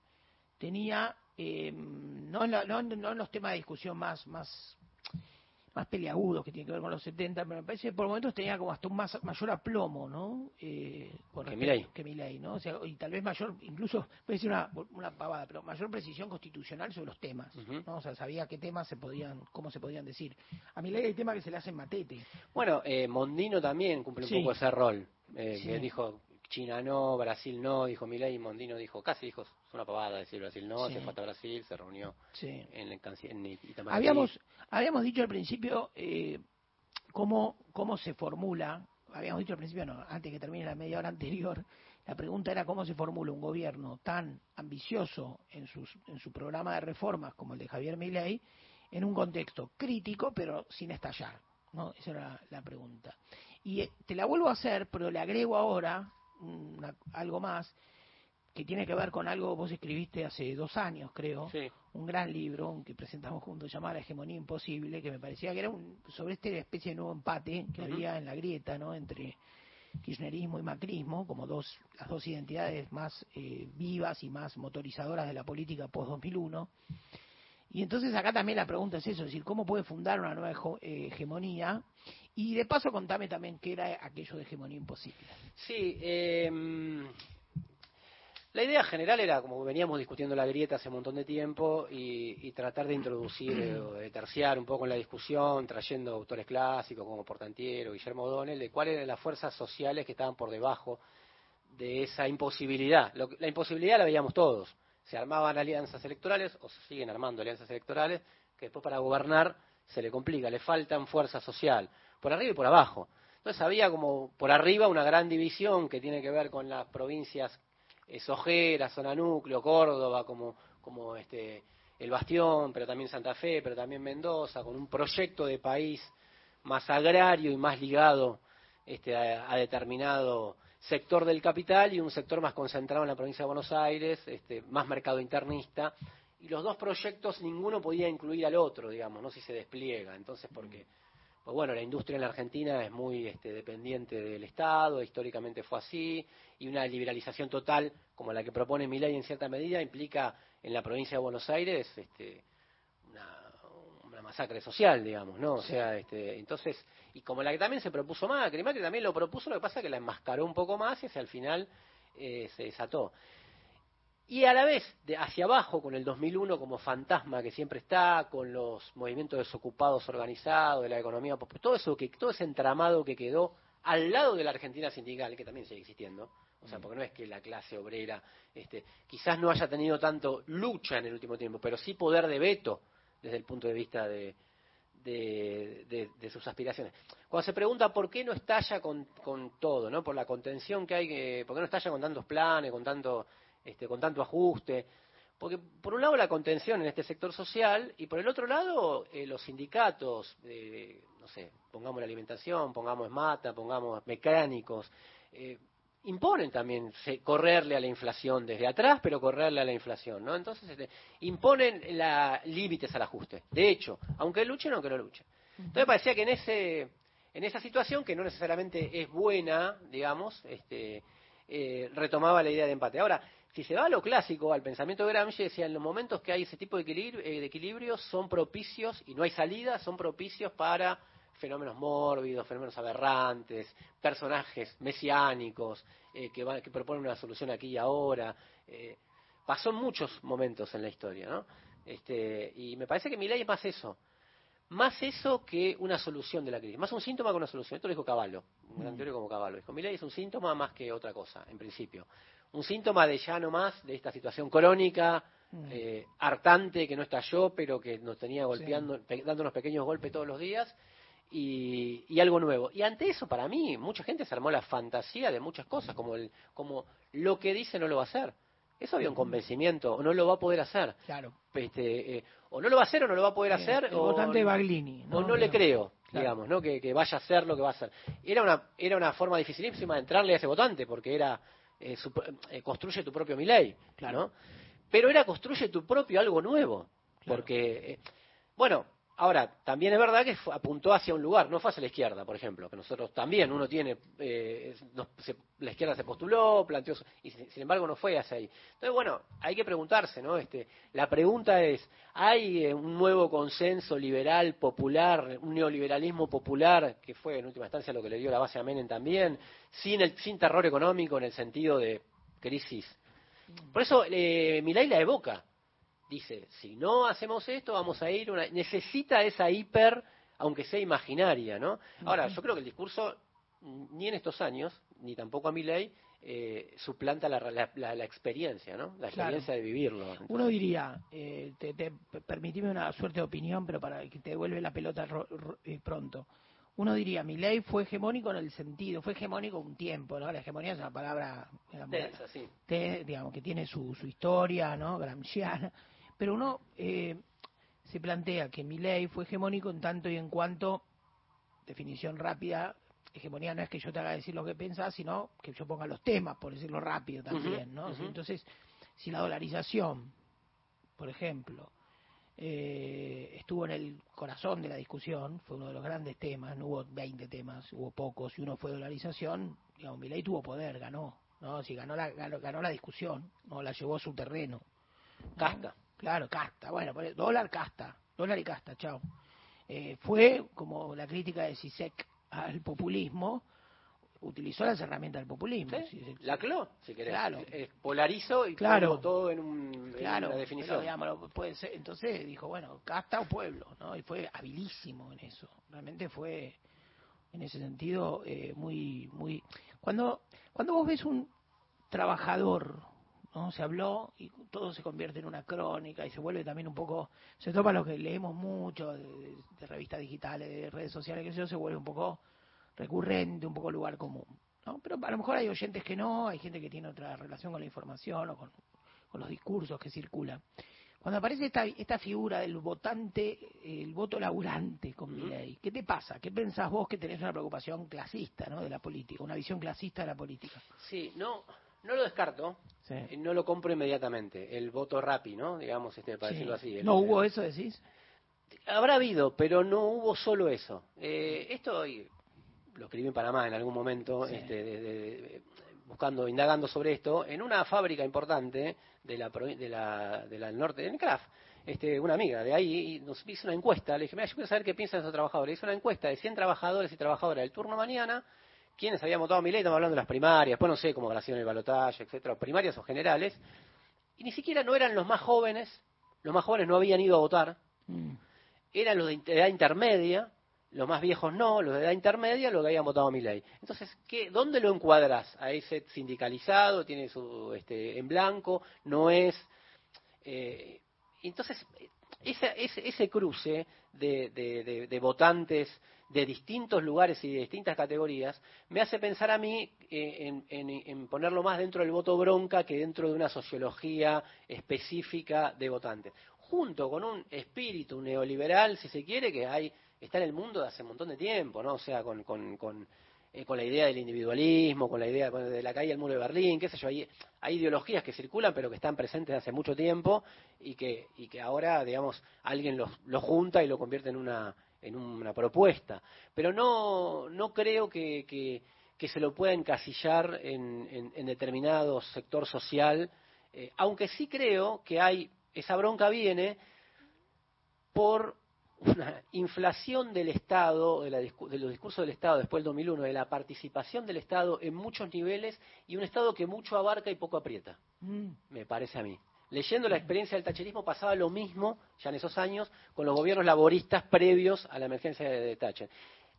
tenía, eh, no, en la- no, no en los temas de discusión más, más, más peleagudos que tienen que ver con los 70, pero me parece que por momentos tenía como hasta un más, mayor aplomo, ¿no? Eh, con Que Milei. Que Milei, ¿no? O sea, y tal vez mayor, incluso, voy a decir una, una pavada, pero mayor precisión constitucional sobre los temas, ¿no? O sea, sabía qué temas se podían, cómo se podían decir. A Milei hay temas que se le hacen matete. Bueno, eh, Mondino también cumple un Sí. poco ese rol. Eh, Sí. que dijo China no, Brasil no, dijo Milei y Mondino dijo, casi dijo, es una pavada decir Brasil no, Sí. se fue hasta Brasil, se reunió Sí. en, el en Itamaraty. Habíamos, habíamos dicho al principio eh, cómo, cómo se formula, habíamos dicho al principio, no, antes que termine la media hora anterior, la pregunta era cómo se formula un gobierno tan ambicioso en, sus, en su programa de reformas como el de Javier Milei, en un contexto crítico pero sin estallar. ¿no? Esa era la, la pregunta. Y eh, te la vuelvo a hacer, pero le agrego ahora una- algo más que tiene que ver con algo vos escribiste hace dos años, creo, un gran libro que presentamos juntos llamado La hegemonía imposible, que me parecía que era un, sobre esta especie de nuevo empate que había en la grieta, ¿no? Entre kirchnerismo y macrismo, como dos las dos identidades más eh, vivas y más motorizadoras de la política post 2001. Y entonces acá también la pregunta es eso, es decir, ¿cómo puede fundar una nueva eh, hegemonía? Y de paso contame también qué era aquello de hegemonía imposible. Sí, eh, La idea general era, como veníamos discutiendo la grieta hace un montón de tiempo, y, tratar de introducir, eh, de terciar un poco en la discusión, trayendo autores clásicos como Portantiero, Guillermo O'Donnell, de cuáles eran las fuerzas sociales que estaban por debajo de esa imposibilidad. La imposibilidad la veíamos todos. Se armaban alianzas electorales, o se siguen armando alianzas electorales, que después para gobernar se le complica, le faltan fuerza social, por arriba y por abajo. Entonces había como por arriba una gran división que tiene que ver con las provincias eh, Sojera, zona núcleo, Córdoba, como, como este, el Bastión, pero también Santa Fe, pero también Mendoza, con un proyecto de país más agrario y más ligado este, a, a determinado sector del capital y un sector más concentrado en la provincia de Buenos Aires, este, más mercado internista. Y los dos proyectos ninguno podía incluir al otro, digamos, no si se despliega. Entonces, porque, pues bueno, la industria en la Argentina es muy este, dependiente del Estado, históricamente fue así, y una liberalización total, como la que propone Milei en cierta medida, implica en la provincia de Buenos Aires este, masacre social, digamos, ¿no? O sea, este, entonces, y como la que también se propuso Macri, Macri también lo propuso, lo que pasa es que la enmascaró un poco más y hacia el final eh, se desató. Y a la vez, de hacia abajo, con el 2001 como fantasma que siempre está, con los movimientos desocupados organizados, de la economía, pop- todo eso que todo ese entramado que quedó al lado de la Argentina sindical, que también sigue existiendo, o sea, porque no es que la clase obrera, este, quizás no haya tenido tanto lucha en el último tiempo, pero sí poder de veto desde el punto de vista de, sus aspiraciones. Cuando se pregunta por qué no estalla con, todo, ¿no? Por la contención que hay, que, por qué no estalla con tantos planes, con tanto, este, con tanto ajuste. Porque por un lado la contención en este sector social y por el otro lado eh, los sindicatos, eh, no sé, pongamos la alimentación, pongamos mata, pongamos mecánicos, eh, imponen también se- correrle a la inflación desde atrás, pero correrle a la inflación, ¿no? Entonces este, imponen la, límites al ajuste. De hecho, aunque luchen o aunque no luchen. Entonces parecía que en ese en esa situación que no necesariamente es buena, digamos, este, eh, retomaba la idea de empate. Ahora, si se va a lo clásico, al pensamiento de Gramsci, decía, en los momentos que hay ese tipo de equilibrio, eh, de equilibrios son propicios, y no hay salida, son propicios para fenómenos mórbidos, fenómenos aberrantes, personajes mesiánicos eh, que, van- que proponen una solución aquí y ahora. Eh, pasó en muchos momentos en la historia, ¿no? Este, y me parece que mi ley es más eso. Más eso que una solución de la crisis. Más un síntoma que una solución. Esto lo dijo Caballo, un gran Mm. teórico como Caballo. Dijo, mi ley es un síntoma más que otra cosa, en principio. Un síntoma de ya no más de esta situación crónica, eh, hartante, que no estalló, pero que nos tenía golpeando, pe- dándonos pequeños golpes todos los días, y, y algo nuevo. Y ante eso, para mí, mucha gente se armó la fantasía de muchas cosas, como, el, como lo que dice no lo va a hacer. Eso había un convencimiento, o no lo va a poder hacer. Claro. Este, eh, o no lo va a hacer o no lo va a poder hacer, el o, votante Baglini, o ¿no? no le creo, Claro. digamos, ¿no? Que, que vaya a hacer lo que va a hacer. Era una, era una forma dificilísima de entrarle a ese votante, porque era eh, su- eh, construye tu propio Milei, ¿no? Pero era construye tu propio algo nuevo, porque, eh, bueno, ahora, también es verdad que apuntó hacia un lugar, no fue hacia la izquierda, por ejemplo, que nosotros también, uno tiene, eh, la izquierda se postuló, planteó, y sin embargo no fue hacia ahí. Entonces, bueno, hay que preguntarse, ¿no? Este, la pregunta es, ¿hay eh, un nuevo consenso liberal, popular, un neoliberalismo popular, que fue en última instancia lo que le dio la base a Menem también, sin, el, sin terror económico en el sentido de crisis? Por eso eh, Milei la evoca. Dice, si no hacemos esto, vamos a ir una... Necesita esa hiper, aunque sea imaginaria, ¿no? Ahora, yo creo que el discurso, ni en estos años, ni tampoco a Milei, eh, suplanta la, la, la- la experiencia, ¿no? La Claro. experiencia de vivirlo. Uno diría, eh, te, te- permitime una suerte de opinión, pero para que te devuelve la pelota ro- ro- eh, pronto. Uno diría, mi ley fue hegemónico en el sentido, fue hegemónico un tiempo, ¿no? La hegemonía es una palabra, sí. te- digamos, que tiene su, su historia, ¿no? Gramsciana. Pero uno eh, se plantea que mi ley fue hegemónico en tanto y en cuanto, definición rápida, hegemonía no es que yo te haga decir lo que pensás, sino que yo ponga los temas, por decirlo rápido también, ¿no? Entonces, si la dolarización, por ejemplo, eh, estuvo en el corazón de la discusión, fue uno de los grandes temas, no hubo 20 temas, hubo pocos, y uno fue dolarización, digamos, Milei tuvo poder, ganó, ¿no? Si ganó la, ganó, ganó la discusión, no la llevó a su terreno. Casta. Claro, casta, bueno, dólar casta, dólar y casta, chao. Eh, fue como la crítica de Sisek al populismo, utilizó las herramientas del populismo. Sí, La CLO, si querés. Claro. Eh, polarizo y Claro. todo en, un, en Claro, una pero, definición. digamos, lo- puede ser, entonces dijo, bueno, casta o pueblo, ¿no? Y fue habilísimo en eso. Realmente fue, en ese sentido, eh, muy, muy... Cuando, cuando vos ves un trabajador, ¿no? Se habló y todo se convierte en una crónica y se vuelve también un poco, se topa lo que leemos mucho de, de- de revistas digitales, de redes sociales, que eso se vuelve un poco recurrente, un poco lugar común. ¿no? Pero a lo mejor hay oyentes que no, hay gente que tiene otra relación con la información o con, con los discursos que circulan. Cuando aparece esta, esta figura del votante, el voto laburante con Milei, ¿qué te pasa? ¿Qué pensás vos que tenés una preocupación clasista ¿no? de la política, una visión clasista de la política? Sí, no, no lo descarto, Sí. eh, no lo compro inmediatamente. El voto rapi, ¿no? Digamos, este, para Sí. decirlo así. El- ¿No hubo eso, decís? Habrá habido, pero no hubo solo eso. Eh, esto lo escribí en Panamá en algún momento, Sí. este, de- de- de- buscando, indagando sobre esto, en una fábrica importante de la, de la, de la del norte, en Craft. Este, una amiga de ahí y nos hizo una encuesta. Le dije, mira, yo quiero saber qué piensan esos trabajadores. Hizo una encuesta de 100 trabajadores y trabajadoras del turno mañana, quienes habían votado a mi ley, estamos hablando de las primarias, después no sé cómo habrá sido en el balotaje, etcétera, primarias o generales, y ni siquiera no eran los más jóvenes, los más jóvenes no habían ido a votar, eran los de edad intermedia, los más viejos no, los de edad intermedia, los que habían votado a mi ley. Entonces, ¿qué, ¿dónde lo encuadras? A ese sindicalizado, tiene su este, en blanco, no es. eh, entonces, ese, ese cruce de, de- de- de votantes de distintos lugares y de distintas categorías me hace pensar a mí eh, en, en- ponerlo más dentro del voto bronca que dentro de una sociología específica de votantes. Junto con un espíritu neoliberal, si se quiere, que hay está en el mundo de hace un montón de tiempo, ¿no? O sea, con, con, con, eh, con la idea del individualismo, con la idea de la caída del muro de Berlín, qué sé yo, hay, hay ideologías que circulan pero que están presentes hace mucho tiempo y que, y que ahora, digamos, alguien los, los junta y lo convierte en una, en una propuesta. Pero no, no creo que, que, que se lo pueda encasillar en, en, en determinado sector social, eh, aunque sí creo que hay, esa bronca viene por una inflación del Estado, de, la de los discursos del Estado después del 2001, de la participación del Estado en muchos niveles y un Estado que mucho abarca y poco aprieta, me parece a mí. Leyendo la experiencia del tacherismo pasaba lo mismo ya en esos años con los gobiernos laboristas previos a la emergencia de, Thatcher.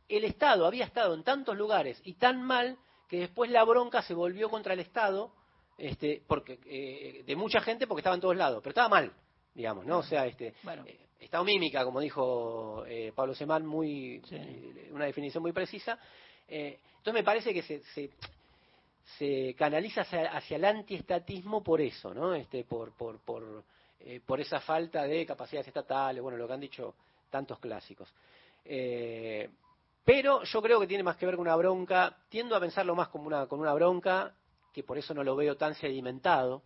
El Estado había estado en tantos lugares y tan mal que después la bronca se volvió contra el Estado este, porque, eh, de mucha gente porque estaba en todos lados, pero estaba mal, digamos, ¿no? O sea, este, Bueno, Estado mímica, como dijo eh, Pablo Semán, muy, eh, una definición muy precisa. Eh, entonces me parece que se, se, se canaliza hacia, hacia el antiestatismo por eso, ¿no? Este, por, por, por, eh, por esa falta de capacidades estatales, bueno, lo que han dicho tantos clásicos. Eh, pero yo creo que tiene más que ver con una bronca, tiendo a pensarlo más como una, con una bronca, que por eso no lo veo tan sedimentado,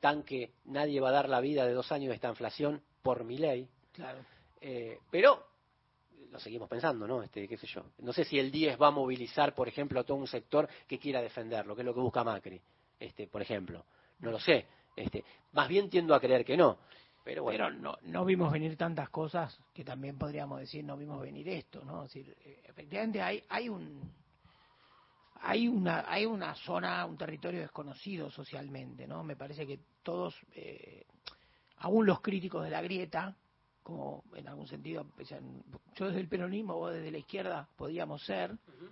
tan que nadie va a dar la vida de dos años de esta inflación por mi ley. Claro. Eh, pero lo seguimos pensando, ¿no? Este, qué sé yo. No sé si el 10 va a movilizar, por ejemplo, a todo un sector que quiera defenderlo, que es lo que busca Macri, este, por ejemplo. No lo sé. Este, más bien tiendo a creer que no. Pero bueno. Pero no, no vimos venir tantas cosas que también podríamos decir no vimos venir esto, ¿no? Es decir, eh, efectivamente hay, hay un hay una hay una zona, un territorio desconocido socialmente, ¿no? Me parece que todos, eh, aún los críticos de la grieta, como en algún sentido, yo desde el peronismo, vos desde la izquierda podíamos ser,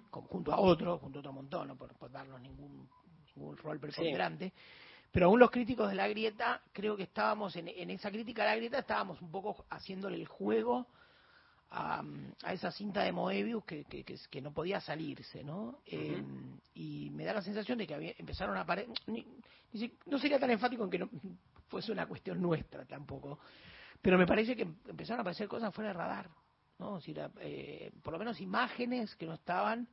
con- junto a otros, junto a otro montón, no por, por darnos ningún, ningún rol preponderante, pero aún los críticos de la grieta, creo que estábamos en, en esa crítica a la grieta, estábamos un poco haciéndole el juego a, a esa cinta de Moebius que, que, que, que no podía salirse, ¿no? Eh, y me da la sensación de que había- empezaron a aparecer, no sería tan enfático en que no fuese una cuestión nuestra tampoco, pero me parece que empezaron a aparecer cosas fuera de radar, ¿no? Decir, eh, por lo menos imágenes que no estaban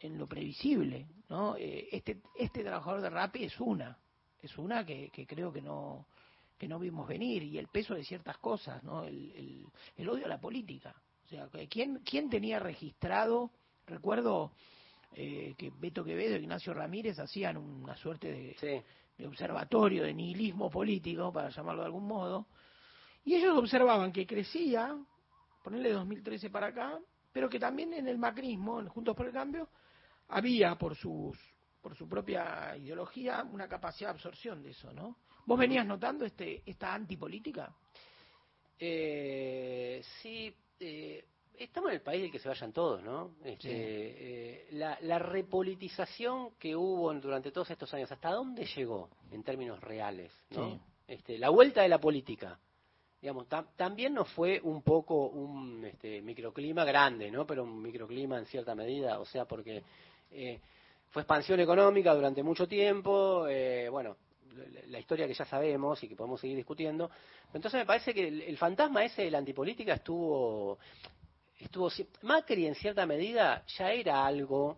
en lo previsible, ¿no? Eh, este, este trabajador de Rappi es una, es una que, que creo que no que no vimos venir y el peso de ciertas cosas, ¿no? El, el, el odio a la política. O sea, ¿quién, quién tenía registrado? Recuerdo eh, que Beto Quevedo y Ignacio Ramírez hacían una suerte de, de observatorio de nihilismo político, para llamarlo de algún modo, y ellos observaban que crecía, ponerle 2013 para acá, pero que también en el macrismo, en Juntos por el Cambio, había por sus por su propia ideología una capacidad de absorción de eso, ¿no? ¿Vos venías notando este esta antipolítica? Eh, sí, eh, estamos en el país del que se vayan todos, ¿no? Este, Sí. eh, la, la repolitización que hubo durante todos estos años, ¿hasta dónde llegó en términos reales? ¿no? Sí. Este, la vuelta de la política. Digamos, tam- también nos fue un poco un este, microclima grande, ¿no? Pero un microclima en cierta medida, o sea, porque eh, fue expansión económica durante mucho tiempo, eh, bueno, la- historia que ya sabemos y que podemos seguir discutiendo. Entonces me parece que el, el fantasma ese de la antipolítica estuvo, estuvo Macri en cierta medida ya era algo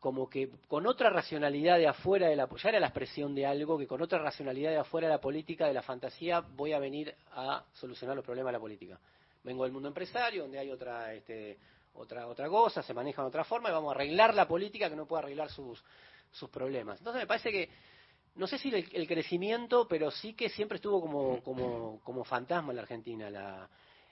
como que con otra racionalidad de afuera de la ya era la expresión de algo que con otra racionalidad de afuera de la política de la fantasía voy a venir a solucionar los problemas de la política. Vengo del mundo empresario donde hay otra este, otra otra cosa se maneja de otra forma y vamos a arreglar la política que no puede arreglar sus sus problemas. Entonces me parece que no sé si el, el crecimiento pero sí que siempre estuvo como como como fantasma en la Argentina la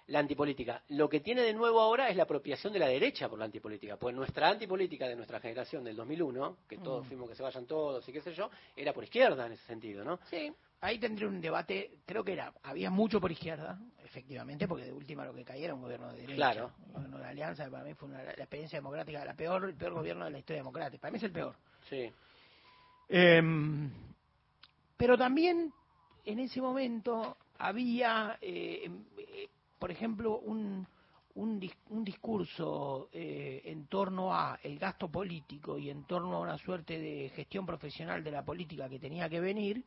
la antipolítica. Lo que tiene de nuevo ahora es la apropiación de la derecha por la antipolítica. Pues nuestra antipolítica de nuestra generación del 2001, que todos Mm. fuimos que se vayan todos y qué sé yo, era por izquierda en ese sentido, ¿no? Sí, ahí tendría un debate, creo que era, había mucho por izquierda, efectivamente, porque de última lo que caía era un gobierno de derecha. Claro. El gobierno de la Alianza para mí fue una- la experiencia democrática, la peor, el peor gobierno de la historia democrática. Para mí es el peor. Sí. Em, pero también en ese momento había, eh, em, eh, por ejemplo, un, un, un discurso eh, en torno a el gasto político y en torno a una suerte de gestión profesional de la política que tenía que venir,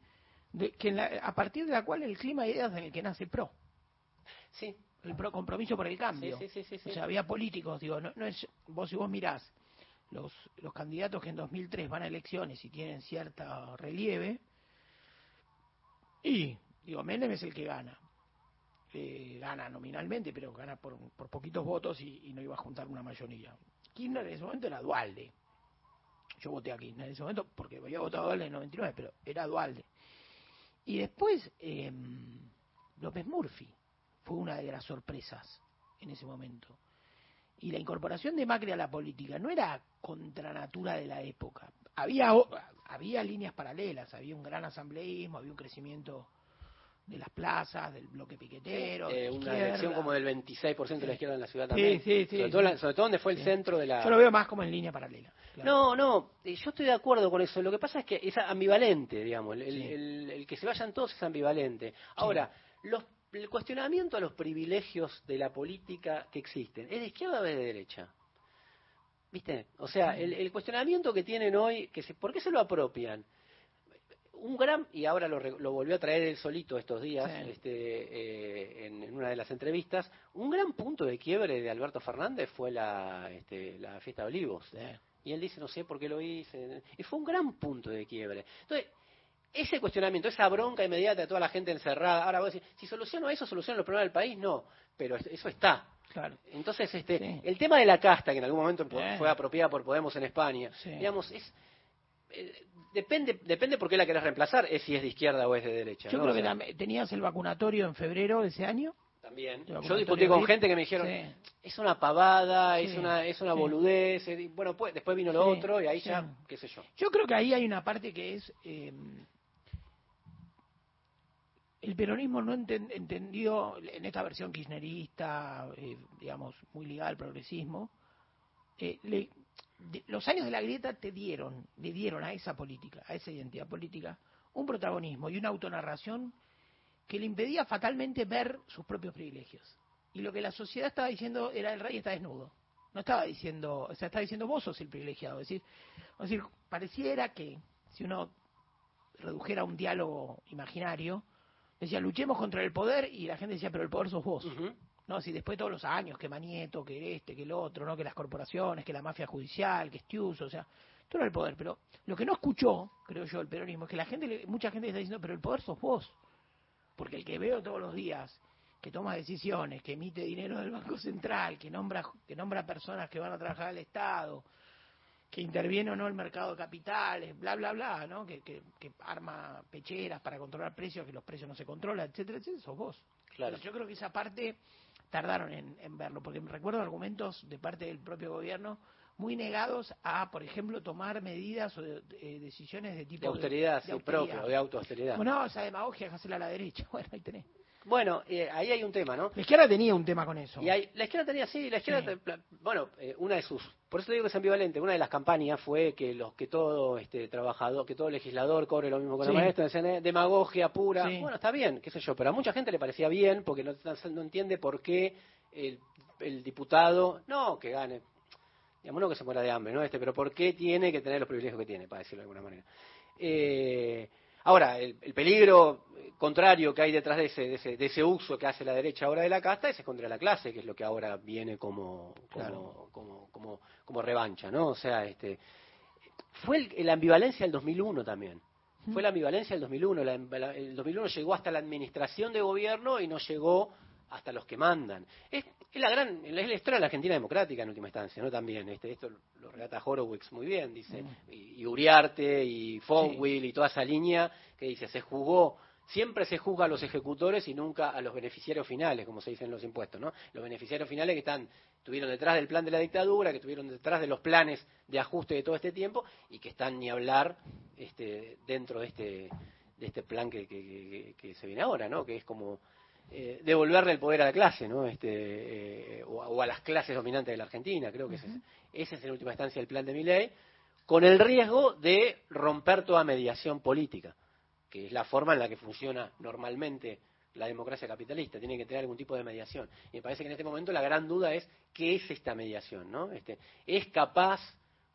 de, que en la- a partir de la cual el clima de ideas en el que nace PRO. Sí. El pro compromiso por el cambio. Sí, sí, sí. O sea, había políticos, digo, no, no es, vos si vos mirás los, los candidatos que en 2003 van a elecciones y tienen cierta relieve, y, digo, Menem es el que gana. Eh, gana nominalmente, pero gana por, por poquitos votos y, no iba a juntar una mayoría. Kirchner en ese momento era Dualde. Yo voté a Kirchner en ese momento porque había votado a Dualde en el 99, pero era Dualde. Y después, eh, López Murphy fue una de las sorpresas en ese momento. Y la incorporación de Macri a la política no era contra natura de la época. Había, había líneas paralelas, había un gran asambleísmo, había un crecimiento de las plazas, del bloque piquetero. de Eh, una elección como del 26% de la izquierda en la ciudad también. sí, sí, sobre, todo, sí. la- sobre todo donde fue el centro de la... Yo lo veo más como en línea paralela. claro. No, no, eh, yo estoy de acuerdo con eso. Lo que pasa es que es ambivalente, digamos. El, el- el que se vayan todos es ambivalente. Ahora, los, el cuestionamiento a los privilegios de la política que existen, ¿es de izquierda o es de derecha? ¿Viste? O sea, el, el cuestionamiento que tienen hoy, que se, ¿por qué se lo apropian? Un gran, y ahora lo, lo volvió a traer él solito estos días, Sí. este, eh, en, en una de las entrevistas, un gran punto de quiebre de Alberto Fernández fue la, este, la fiesta de Olivos. Y él dice, no sé por qué lo hice. Y fue un gran punto de quiebre. Entonces, ese cuestionamiento, esa bronca inmediata de toda la gente encerrada, ahora vos decís, si soluciono eso, soluciono los problemas del país, no, pero es- eso está. Claro. Entonces, este, Sí. el tema de la casta, que en algún momento fue apropiada por Podemos en España, Sí. digamos, es eh, depende depende por qué la querés reemplazar, es si es de izquierda o es de derecha. Yo ¿no? creo O que sea, tenías el vacunatorio en febrero de ese año. también. Yo discutí con gente que me dijeron, Sí. es una pavada, Sí, es una es una sí. boludez, bueno, pues, después vino lo otro y ahí ya, qué sé yo. Yo creo que ahí hay una parte que es eh, el peronismo no enten- entendió en esta versión kirchnerista, eh, digamos, muy ligada al progresismo, eh, le- los años de la grieta te dieron, le dieron a esa política, a esa identidad política, un protagonismo y una autonarración que le impedía fatalmente ver sus propios privilegios. Y lo que la sociedad estaba diciendo era el rey está desnudo. No estaba diciendo, o sea, estaba diciendo vos sos el privilegiado. Es decir, pareciera que si uno redujera un diálogo imaginario, decía luchemos contra el poder y la gente decía pero el poder sos vos. No, si después de todos los años, que Manieto, que este, que el otro, ¿no? que las corporaciones, que la mafia judicial, que Stiuso, o sea, todo era el poder. Pero lo que no escuchó, creo yo, el peronismo, es que la gente, le- mucha gente está diciendo, pero el poder sos vos. Porque el que veo todos los días, que toma decisiones, que emite dinero del Banco Central, que nombra, que nombra personas que van a trabajar al Estado, que interviene o no el mercado de capitales, bla, bla, bla, ¿no? Que, que, que arma pecheras para controlar precios, que los precios no se controlan, etcétera, etcétera, sos vos. Claro. Entonces, yo creo que esa parte tardaron en, en verlo, porque me recuerdo argumentos de parte del propio gobierno muy negados a, por ejemplo, tomar medidas o de- eh, decisiones de tipo De austeridad, de austeridad. propio, de autoausteridad. Bueno, esa demagogia a la derecha. Bueno, ahí tenés. Bueno, eh, ahí hay un tema, ¿no? La izquierda tenía un tema con eso. Y hay, la izquierda tenía, sí, la izquierda, bueno, eh, una de sus, por eso digo que es ambivalente, una de las campañas fue que los que todo este trabajador, que todo legislador cobre lo mismo que Sí. maestros, decían, eh, demagogia pura, Sí. bueno, está bien, qué sé yo, pero a mucha gente le parecía bien porque no, no entiende por qué el, el diputado, no, que gane, digamos, no que se muera de hambre, ¿no? Este, pero por qué tiene que tener los privilegios que tiene, para decirlo de alguna manera. Eh, ahora, el, el peligro contrario que hay detrás de ese, de, ese, de ese uso que hace la derecha ahora de la casta es contra la clase, que es lo que ahora viene como, como, Claro. como, como, como revancha, ¿no? O sea, este, fue la ambivalencia del 2001 también. Fue la ambivalencia del 2001. La- la- el 2001 llegó hasta la administración de gobierno y no llegó hasta los que mandan. Es, es la gran, es la historia de la Argentina democrática en última instancia, ¿no? También, este, esto lo relata Horowitz muy bien, dice, y, y Uriarte y Fonwill y toda esa línea que dice, se jugó, siempre se juzga a los ejecutores y nunca a los beneficiarios finales, como se dice en los impuestos, ¿no? Los beneficiarios finales que están, estuvieron detrás del plan de la dictadura, que estuvieron detrás de los planes de ajuste de todo este tiempo y que están ni hablar este, dentro de este, de este plan que, que- que- que se viene ahora, ¿no? Que es como eh, devolverle el poder a la clase, ¿no? Este, eh, o, a, o a las clases dominantes de la Argentina, creo que ese, es, ese es en última instancia el plan de mi ley, con el riesgo de romper toda mediación política, que es la forma en la que funciona normalmente la democracia capitalista, tiene que tener algún tipo de mediación. Y me parece que en este momento la gran duda es qué es esta mediación, ¿no? Este, ¿Es capaz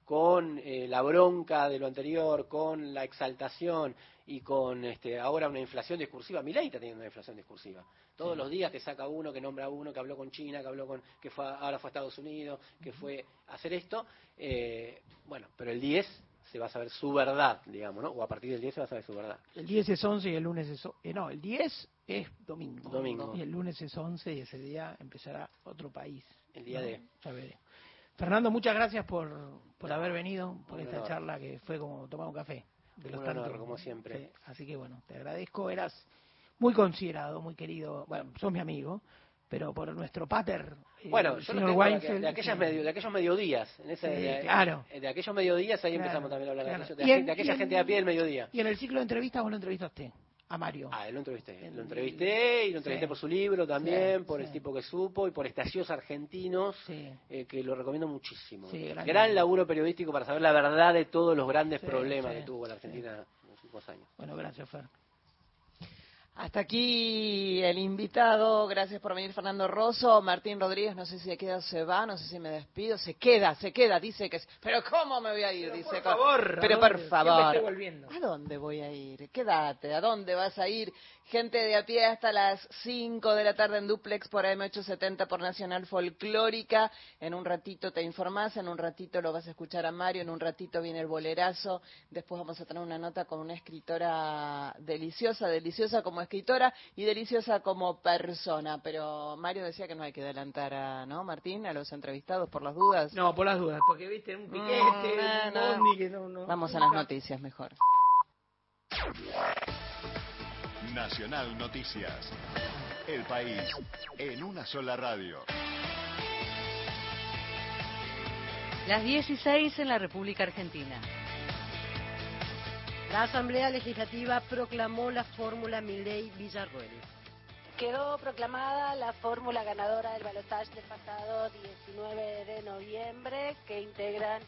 con eh, la bronca de lo anterior, con la exaltación y con este, ahora una inflación discursiva. Milei está teniendo una inflación discursiva. Todos los días te saca uno, que nombra a uno, que habló con China, que habló con, que fue, ahora fue a Estados Unidos, que fue a hacer esto. Eh, bueno, pero el 10 se va a saber su verdad, digamos, ¿no? O a partir del 10 se va a saber su verdad. El 10 es 11 y el lunes es... eh, no, el 10 es domingo. Domingo. Y el lunes es 11 y ese día empezará otro país. El día ¿no? de- Ya veré. Fernando, muchas gracias por, por haber venido, por esta honor. charla que fue como tomar un café. De los Un honor, tantos- como siempre. Sí, así que bueno, te agradezco. Eras muy considerado, muy querido. Bueno, sos mi amigo, pero por nuestro pater, eh, Bueno, yo señor de, Weinfeld, de aquellas sí. medio- de aquellos mediodías. En ese, Sí, de, claro. de aquellos mediodías ahí Claro, empezamos también a hablar de claro. aquello- de, Y en- de aquella en- gente de a pie del mediodía. Y en el ciclo de entrevistas vos lo entrevistaste a Mario. Ah, lo entrevisté. Lo entrevisté y lo entrevisté Sí. por su libro también, Sí, por sí. el tipo que supo y por Estallidos Argentinos, eh, que lo recomiendo muchísimo. Gran gran laburo periodístico para saber la verdad de todos los grandes problemas que tuvo la Argentina en los últimos años. Bueno, gracias, Fer. Hasta aquí el invitado. Gracias por venir, Fernando Rosso. Martín Rodríguez, no sé si se queda o se va, no sé si me despido. Se queda, se queda. Dice que. Pero ¿cómo me voy a ir? Dice. por favor, ¿a Pero por favor. estoy volviendo. ¿A dónde voy a ir? Quédate. ¿A dónde vas a ir? Gente de a pie hasta las 5 de la tarde en Duplex por AM870 por Nacional Folclórica. En un ratito te informás, en un ratito lo vas a escuchar a Mario, en un ratito viene el bolerazo. Después vamos a tener una nota con una escritora deliciosa, deliciosa como escritora y deliciosa como persona. Pero Mario decía que no hay que adelantar a, ¿no, Martín? A los entrevistados por las dudas. No, por las dudas, porque viste un piquete, Mm, un no, no. que no, no. Vamos a las noticias mejor. Nacional Noticias. El país en una sola radio. Las 16 en la República Argentina. La Asamblea Legislativa proclamó la fórmula Milei-Villarruel. Quedó proclamada la fórmula ganadora del balotaje del pasado 19 de noviembre que integran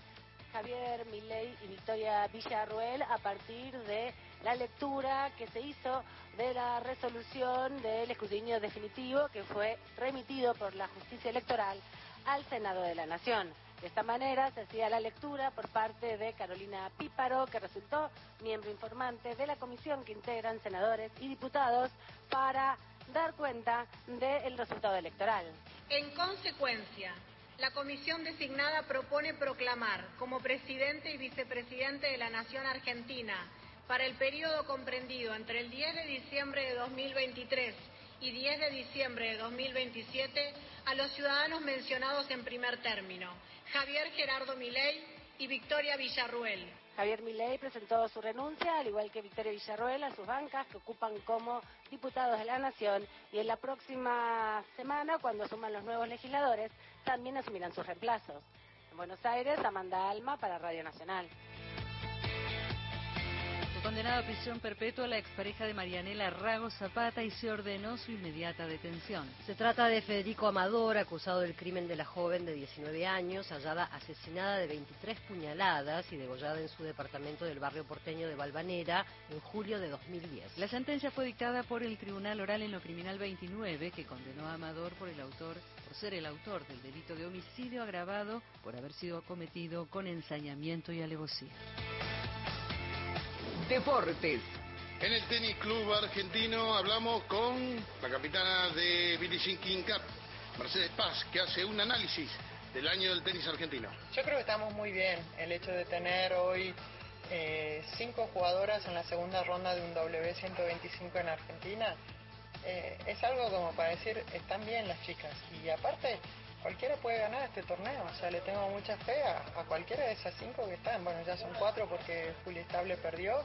Javier Milei y Victoria Villarruel a partir de la lectura que se hizo de la resolución del escrutinio definitivo que fue remitido por la justicia electoral al Senado de la Nación. De esta manera se hacía la lectura por parte de Carolina Píparo, que resultó miembro informante de la comisión que integran senadores y diputados para dar cuenta del resultado electoral. En consecuencia, la comisión designada propone proclamar como presidente y vicepresidente de la Nación Argentina para el periodo comprendido entre el 10 de diciembre de 2023 y 10 de diciembre de 2027 a los ciudadanos mencionados en primer término, Javier Gerardo Milei y Victoria Villarruel. Javier Milei presentó su renuncia, al igual que Victoria Villarroel, a sus bancas que ocupan como diputados de la Nación y en la próxima semana, cuando asuman los nuevos legisladores, también asumirán sus reemplazos. Buenos Aires, Amanda Alma para Radio Nacional. Fue condenado a prisión perpetua la expareja de Marianela Rago Zapata y se ordenó su inmediata detención. Se trata de Federico Amador, acusado del crimen de la joven de 19 años, hallada asesinada de 23 puñaladas y degollada en su departamento del barrio porteño de Valvanera en julio de 2010. La sentencia fue dictada por el Tribunal Oral en lo Criminal 29, que condenó a Amador por el autor por ser el autor del delito de homicidio agravado por haber sido cometido con ensañamiento y alevosía. Deportes. En el Tenis Club Argentino hablamos con la capitana de Billie Jean King Cup, Mercedes Paz, que hace un análisis del año del tenis argentino. Yo creo que estamos muy bien. El hecho de tener hoy eh, cinco jugadoras en la segunda ronda de un W125 en Argentina eh, es algo como para decir, están bien las chicas. Y aparte, cualquiera puede ganar este torneo. O sea, le tengo mucha fe a, cualquiera de esas cinco que están. Bueno, ya son cuatro porque Juli Estable perdió,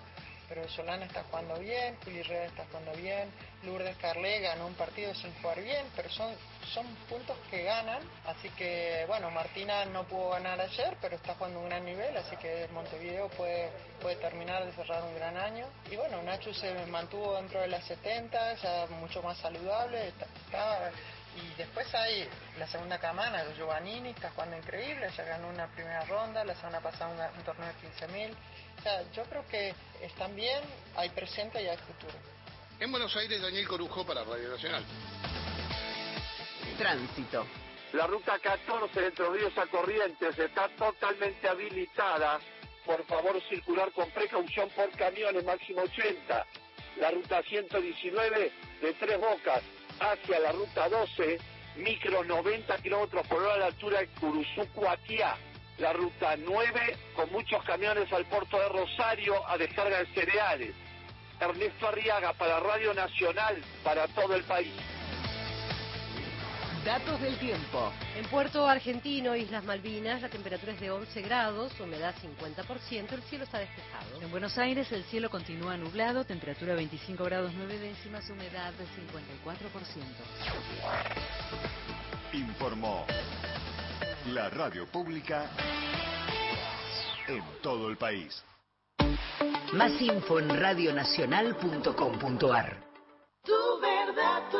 pero Solana está jugando bien, Juli Herrera está jugando bien, Lourdes Carlé ganó un partido sin jugar bien, pero son, son puntos que ganan. Así que, bueno, Martina no pudo ganar ayer, pero está jugando un gran nivel, así que Montevideo puede, puede terminar de cerrar un gran año. Y bueno, Nacho se mantuvo dentro de las 70, ya mucho más saludable, está y después hay la segunda camana, Giovannini, está jugando increíble, ya ganó una primera ronda, la semana pasada una- un torneo de 15.000. O sea, yo creo que están bien, hay presente y hay futuro. En Buenos Aires, Daniel Corujo para Radio Nacional. Tránsito. La ruta 14 de Entre Ríos a Corrientes está totalmente habilitada. Por favor, circular con precaución por camiones, máximo 80. La ruta 119 de Tres Bocas hacia la ruta 12, micro 90 kilómetros por hora a la altura de Curuzú, Cuatiá. La ruta 9 con muchos camiones al puerto de Rosario a descarga de cereales. Ernesto Arriaga para Radio Nacional, para todo el país. Datos del tiempo. En Puerto Argentino, Islas Malvinas, la temperatura es de 11 grados, humedad 50%, el cielo está despejado. En Buenos Aires el cielo continúa nublado, temperatura 25 grados 9 décimas, humedad de 54%. Informó la radio pública en todo el país. Más info en radionacional.com.ar. Tu verdad, tu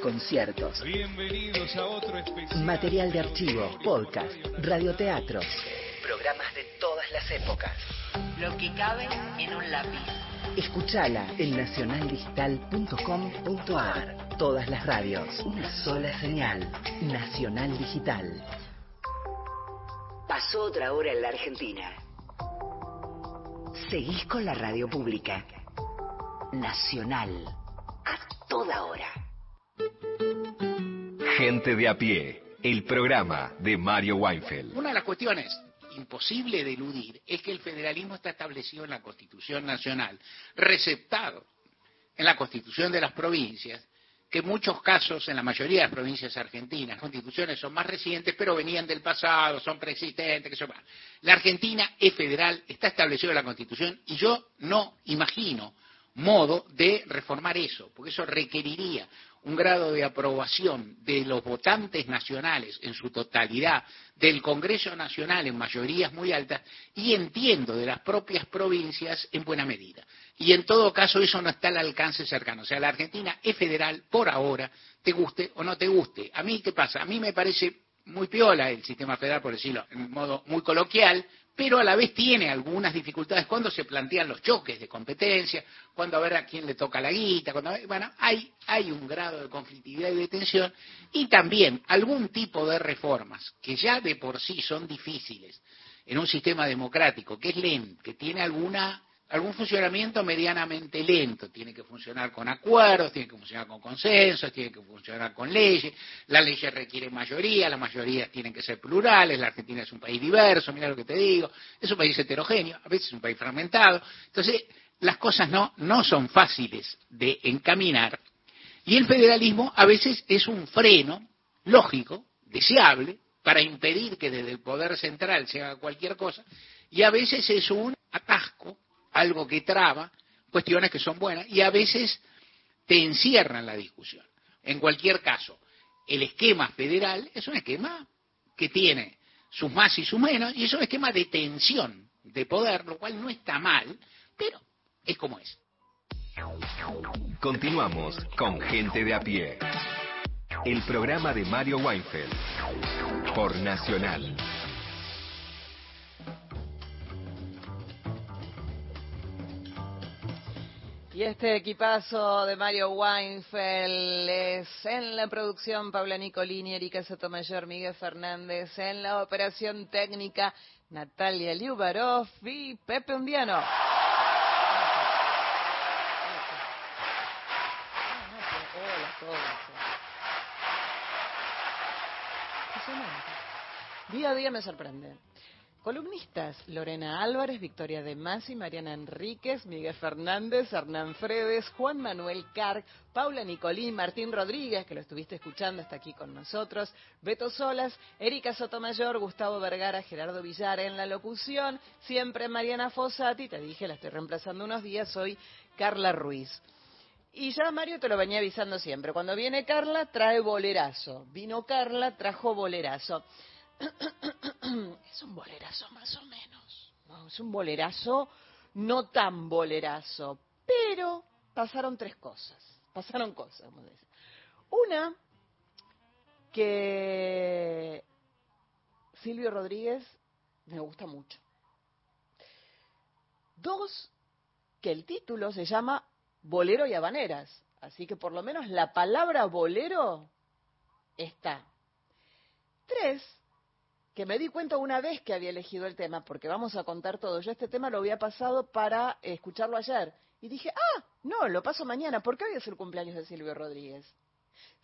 conciertos, Bienvenidos a otro especial. material de archivo, podcast, radioteatro. Programas de todas las épocas. Lo que cabe en un lápiz. Escuchala en nacionaldigital.com.ar. Todas las radios, una sola señal. Nacional Digital. Pasó otra hora en la Argentina. Seguís con la radio pública. Nacional. A toda hora. Gente de a pie, el programa de Mario Weinfeld. Una de las cuestiones imposible de eludir es que el federalismo está establecido en la Constitución Nacional, receptado en la Constitución de las provincias, que en muchos casos, en la mayoría de las provincias argentinas, constituciones son más recientes, pero venían del pasado, son preexistentes, que son más. La Argentina es federal, está establecido en la Constitución, y yo no imagino modo de reformar eso, porque eso requeriría un grado de aprobación de los votantes nacionales en su totalidad, del Congreso Nacional en mayorías muy altas, y entiendo de las propias provincias en buena medida. Y en todo caso eso no está al alcance cercano. O sea, la Argentina es federal por ahora, te guste o no te guste. A mí, ¿qué pasa? A mí me parece muy piola el sistema federal, por decirlo en modo muy coloquial, pero a la vez tiene algunas dificultades cuando se plantean los choques de competencia, cuando a ver a quién le toca la guita, cuando bueno, hay, hay un grado de conflictividad y de tensión, y también algún tipo de reformas que ya de por sí son difíciles en un sistema democrático, que es lento, que tiene alguna algún funcionamiento medianamente lento. Tiene que funcionar con acuerdos, tiene que funcionar con consensos, tiene que funcionar con leyes. Las leyes requieren mayoría, las mayorías tienen que ser plurales. La Argentina es un país diverso, mira lo que te digo. Es un país heterogéneo, a veces es un país fragmentado. Entonces, las cosas no, no son fáciles de encaminar. Y el federalismo a veces es un freno lógico, deseable, para impedir que desde el poder central se haga cualquier cosa, y a veces es un atasco algo que traba cuestiones que son buenas y a veces te encierran la discusión. En cualquier caso, el esquema federal es un esquema que tiene sus más y sus menos y es un esquema de tensión de poder, lo cual no está mal, pero es como es. Continuamos con Gente de a pie. El programa de Mario Weinfeld por Nacional. Y este equipazo de Mario Weinfeld es en la producción Paula Nicolini, Erika Sotomayor, Miguel Fernández, en la operación técnica Natalia Liubarov y Pepe Undiano. Día a día me sorprende. Columnistas, Lorena Álvarez, Victoria De Masi, Mariana Enríquez, Miguel Fernández, Hernán Fredes, Juan Manuel Carg, Paula Nicolín, Martín Rodríguez, que lo estuviste escuchando, está aquí con nosotros, Beto Solas, Erika Sotomayor, Gustavo Vergara, Gerardo Villar en la locución, siempre Mariana Fossati, te dije, la estoy reemplazando unos días, soy Carla Ruiz. Y ya Mario te lo venía avisando siempre, cuando viene Carla trae bolerazo, vino Carla, trajo bolerazo. es un bolerazo más o menos. es un bolerazo no tan bolerazo. Pero pasaron tres cosas. Pasaron cosas, vamos a decir. Una, que Silvio Rodríguez me gusta mucho. Dos, que el título se llama Bolero y Habaneras. Así que por lo menos la palabra bolero está. Tres, que me di cuenta una vez que había elegido el tema, porque vamos a contar todo. Yo este tema lo había pasado para escucharlo ayer. Y dije, ah, no, lo paso mañana, porque hoy es el cumpleaños de Silvio Rodríguez.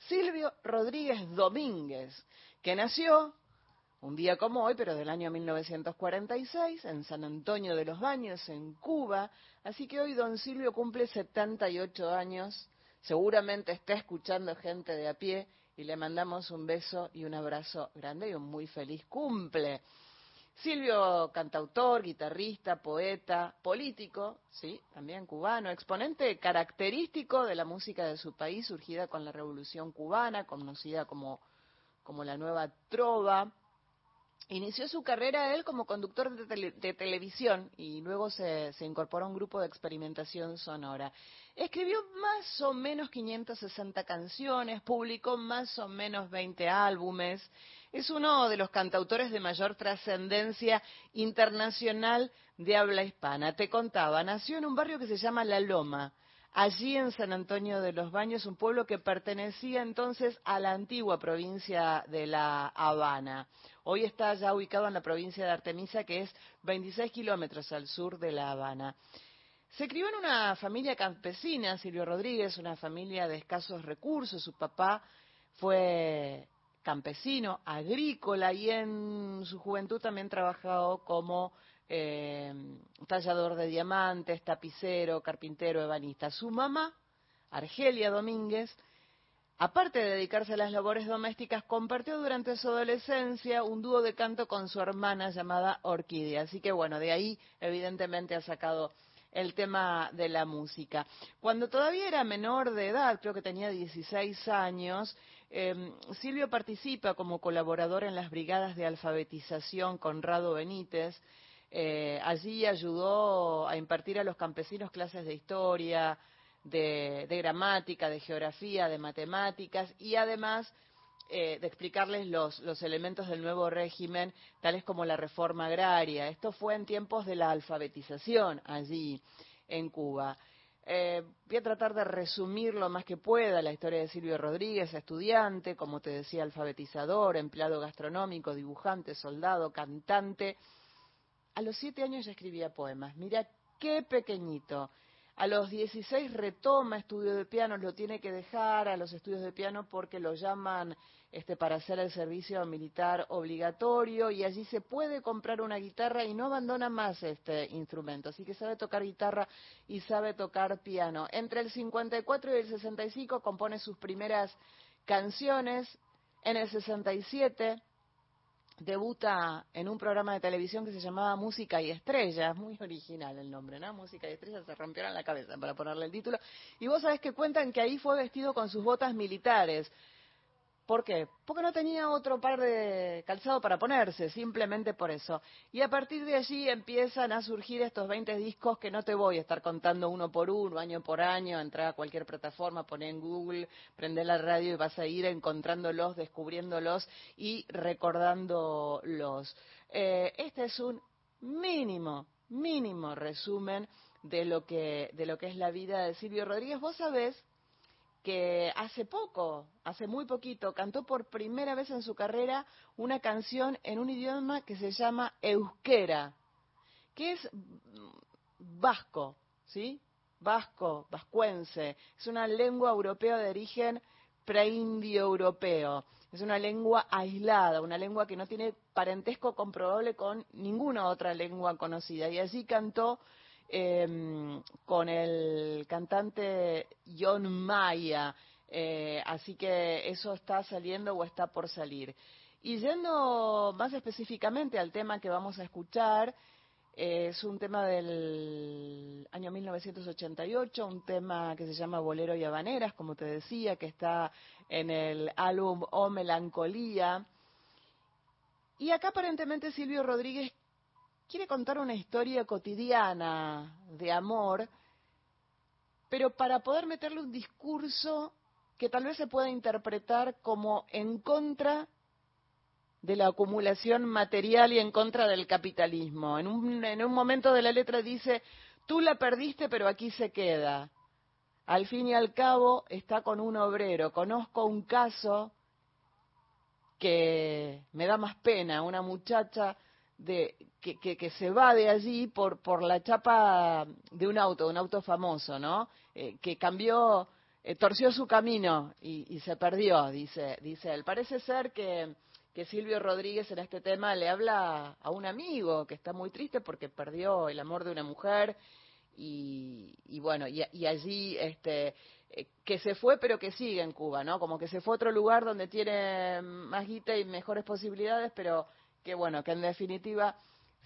Silvio Rodríguez Domínguez, que nació un día como hoy, pero del año 1946, en San Antonio de los Baños, en Cuba. Así que hoy don Silvio cumple 78 años. Seguramente está escuchando gente de a pie y le mandamos un beso y un abrazo grande y un muy feliz cumple. Silvio, cantautor, guitarrista, poeta, político, sí, también cubano, exponente característico de la música de su país, surgida con la Revolución cubana, conocida como, como la nueva trova. Inició su carrera él como conductor de, de televisión y luego se, se incorporó a un grupo de experimentación sonora. Escribió más o menos 560 canciones, publicó más o menos 20 álbumes. Es uno de los cantautores de mayor trascendencia internacional de habla hispana. Te contaba, nació en un barrio que se llama La Loma, allí en San Antonio de los Baños, un pueblo que pertenecía entonces a la antigua provincia de La Habana. Hoy está ya ubicado en la provincia de Artemisa, que es 26 kilómetros al sur de La Habana. Se crió en una familia campesina, Silvio Rodríguez, una familia de escasos recursos. Su papá fue campesino, agrícola y en su juventud también trabajó como eh, tallador de diamantes, tapicero, carpintero, ebanista. Su mamá, Argelia Domínguez, aparte de dedicarse a las labores domésticas, compartió durante su adolescencia un dúo de canto con su hermana llamada Orquídea. Así que bueno, de ahí evidentemente ha sacado el tema de la música. Cuando todavía era menor de edad, creo que tenía 16 años, eh, Silvio participa como colaborador en las brigadas de alfabetización Conrado Benítez. Eh, allí ayudó a impartir a los campesinos clases de historia, de, gramática, de geografía, de matemáticas y además eh, de explicarles los, los, elementos del nuevo régimen, tales como la reforma agraria. Esto fue en tiempos de la alfabetización allí en Cuba. Eh, voy a tratar de resumir lo más que pueda la historia de Silvio Rodríguez, estudiante, como te decía, alfabetizador, empleado gastronómico, dibujante, soldado, cantante. A los siete años ya escribía poemas. Mira qué pequeñito. A los 16 retoma estudio de piano, lo tiene que dejar a los estudios de piano porque lo llaman este, para hacer el servicio militar obligatorio y allí se puede comprar una guitarra y no abandona más este instrumento. Así que sabe tocar guitarra y sabe tocar piano. Entre el 54 y el 65 compone sus primeras canciones. En el 67 debuta en un programa de televisión que se llamaba Música y Estrellas, muy original el nombre, ¿no? Música y Estrellas se rompieron la cabeza para ponerle el título. Y vos sabés que cuentan que ahí fue vestido con sus botas militares. ¿Por qué? Porque no tenía otro par de calzado para ponerse, simplemente por eso. Y a partir de allí empiezan a surgir estos 20 discos que no te voy a estar contando uno por uno, año por año, entrar a cualquier plataforma, poner en Google, prender la radio y vas a ir encontrándolos, descubriéndolos y recordándolos. Eh, este es un mínimo, mínimo resumen de lo que, de lo que es la vida de Silvio Rodríguez. Vos sabés que hace poco, hace muy poquito, cantó por primera vez en su carrera una canción en un idioma que se llama euskera, que es vasco, ¿sí? Vasco, vascuense. Es una lengua europea de origen preindio europeo. Es una lengua aislada, una lengua que no tiene parentesco comprobable con ninguna otra lengua conocida. Y allí cantó eh, con el cantante John Maya. Eh, así que eso está saliendo o está por salir. Y yendo más específicamente al tema que vamos a escuchar, es un tema del año 1988, un tema que se llama Bolero y Habaneras, como te decía, que está en el álbum O Melancolía. Y acá aparentemente Silvio Rodríguez quiere contar una historia cotidiana de amor, pero para poder meterle un discurso que tal vez se pueda interpretar como en contra de la acumulación material y en contra del capitalismo. En un, en un momento de la letra dice, tú la perdiste pero aquí se queda. Al fin y al cabo está con un obrero. Conozco un caso que me da más pena, una muchacha de, que, que, que, se va de allí por, por la chapa de un auto, un auto famoso, ¿no? Eh, que cambió, eh, torció su camino y, y, se perdió, dice, dice él. Parece ser que, que Silvio Rodríguez en este tema le habla a un amigo que está muy triste porque perdió el amor de una mujer y, y bueno, y, allí este, eh, que se fue pero que sigue en Cuba, ¿no? Como que se fue a otro lugar donde tiene más guita y mejores posibilidades, pero que bueno, que en definitiva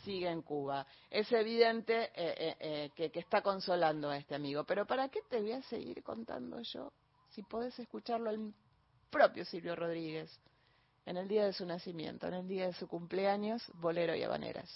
sigue en Cuba. Es evidente eh, eh, eh, que, que, está consolando a este amigo, pero ¿para qué te voy a seguir contando yo si podés escucharlo al propio Silvio Rodríguez en el día de su nacimiento, en el día de su cumpleaños, bolero y habaneras?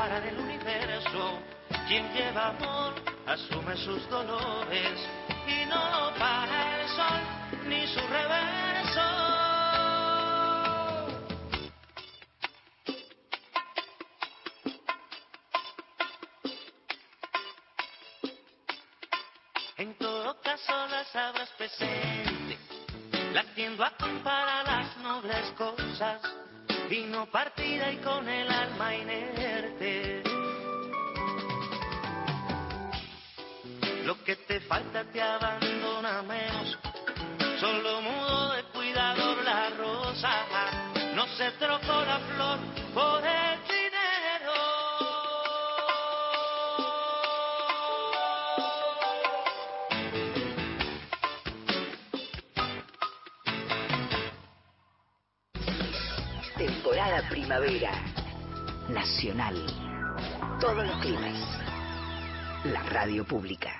Pretender parar el universo. Quien lleva amor asume sus dolores y no para el sol ni su reverso. En todo caso las sabrás presente, latiendo a para las nobles cosas, vino partida y con el alma inerte. Te falta te abandona menos, solo mudo de cuidador la rosa, no se trocó la flor por el dinero. Temporada primavera. Nacional. Todos los climas. La radio pública.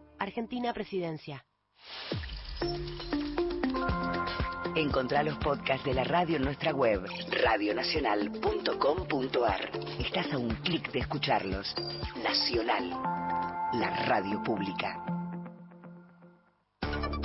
Argentina Presidencia. Encontrá los podcasts de la radio en nuestra web, radionacional.com.ar. Estás a un clic de escucharlos. Nacional, la radio pública.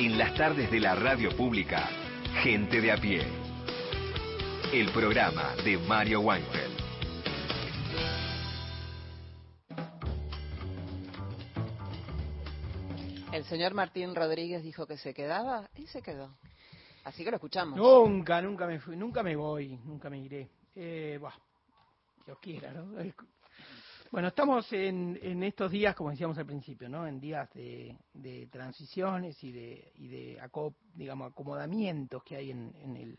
En las tardes de la radio pública, Gente de a pie. El programa de Mario Weinfeld. El señor Martín Rodríguez dijo que se quedaba y se quedó. Así que lo escuchamos. Nunca, nunca me fui, nunca me voy, nunca me iré. Eh, buah, Dios quiera, ¿no? Bueno, estamos en, en estos días, como decíamos al principio, ¿no? En días de, de transiciones y de, y de aco- digamos, acomodamientos que hay en, en, el,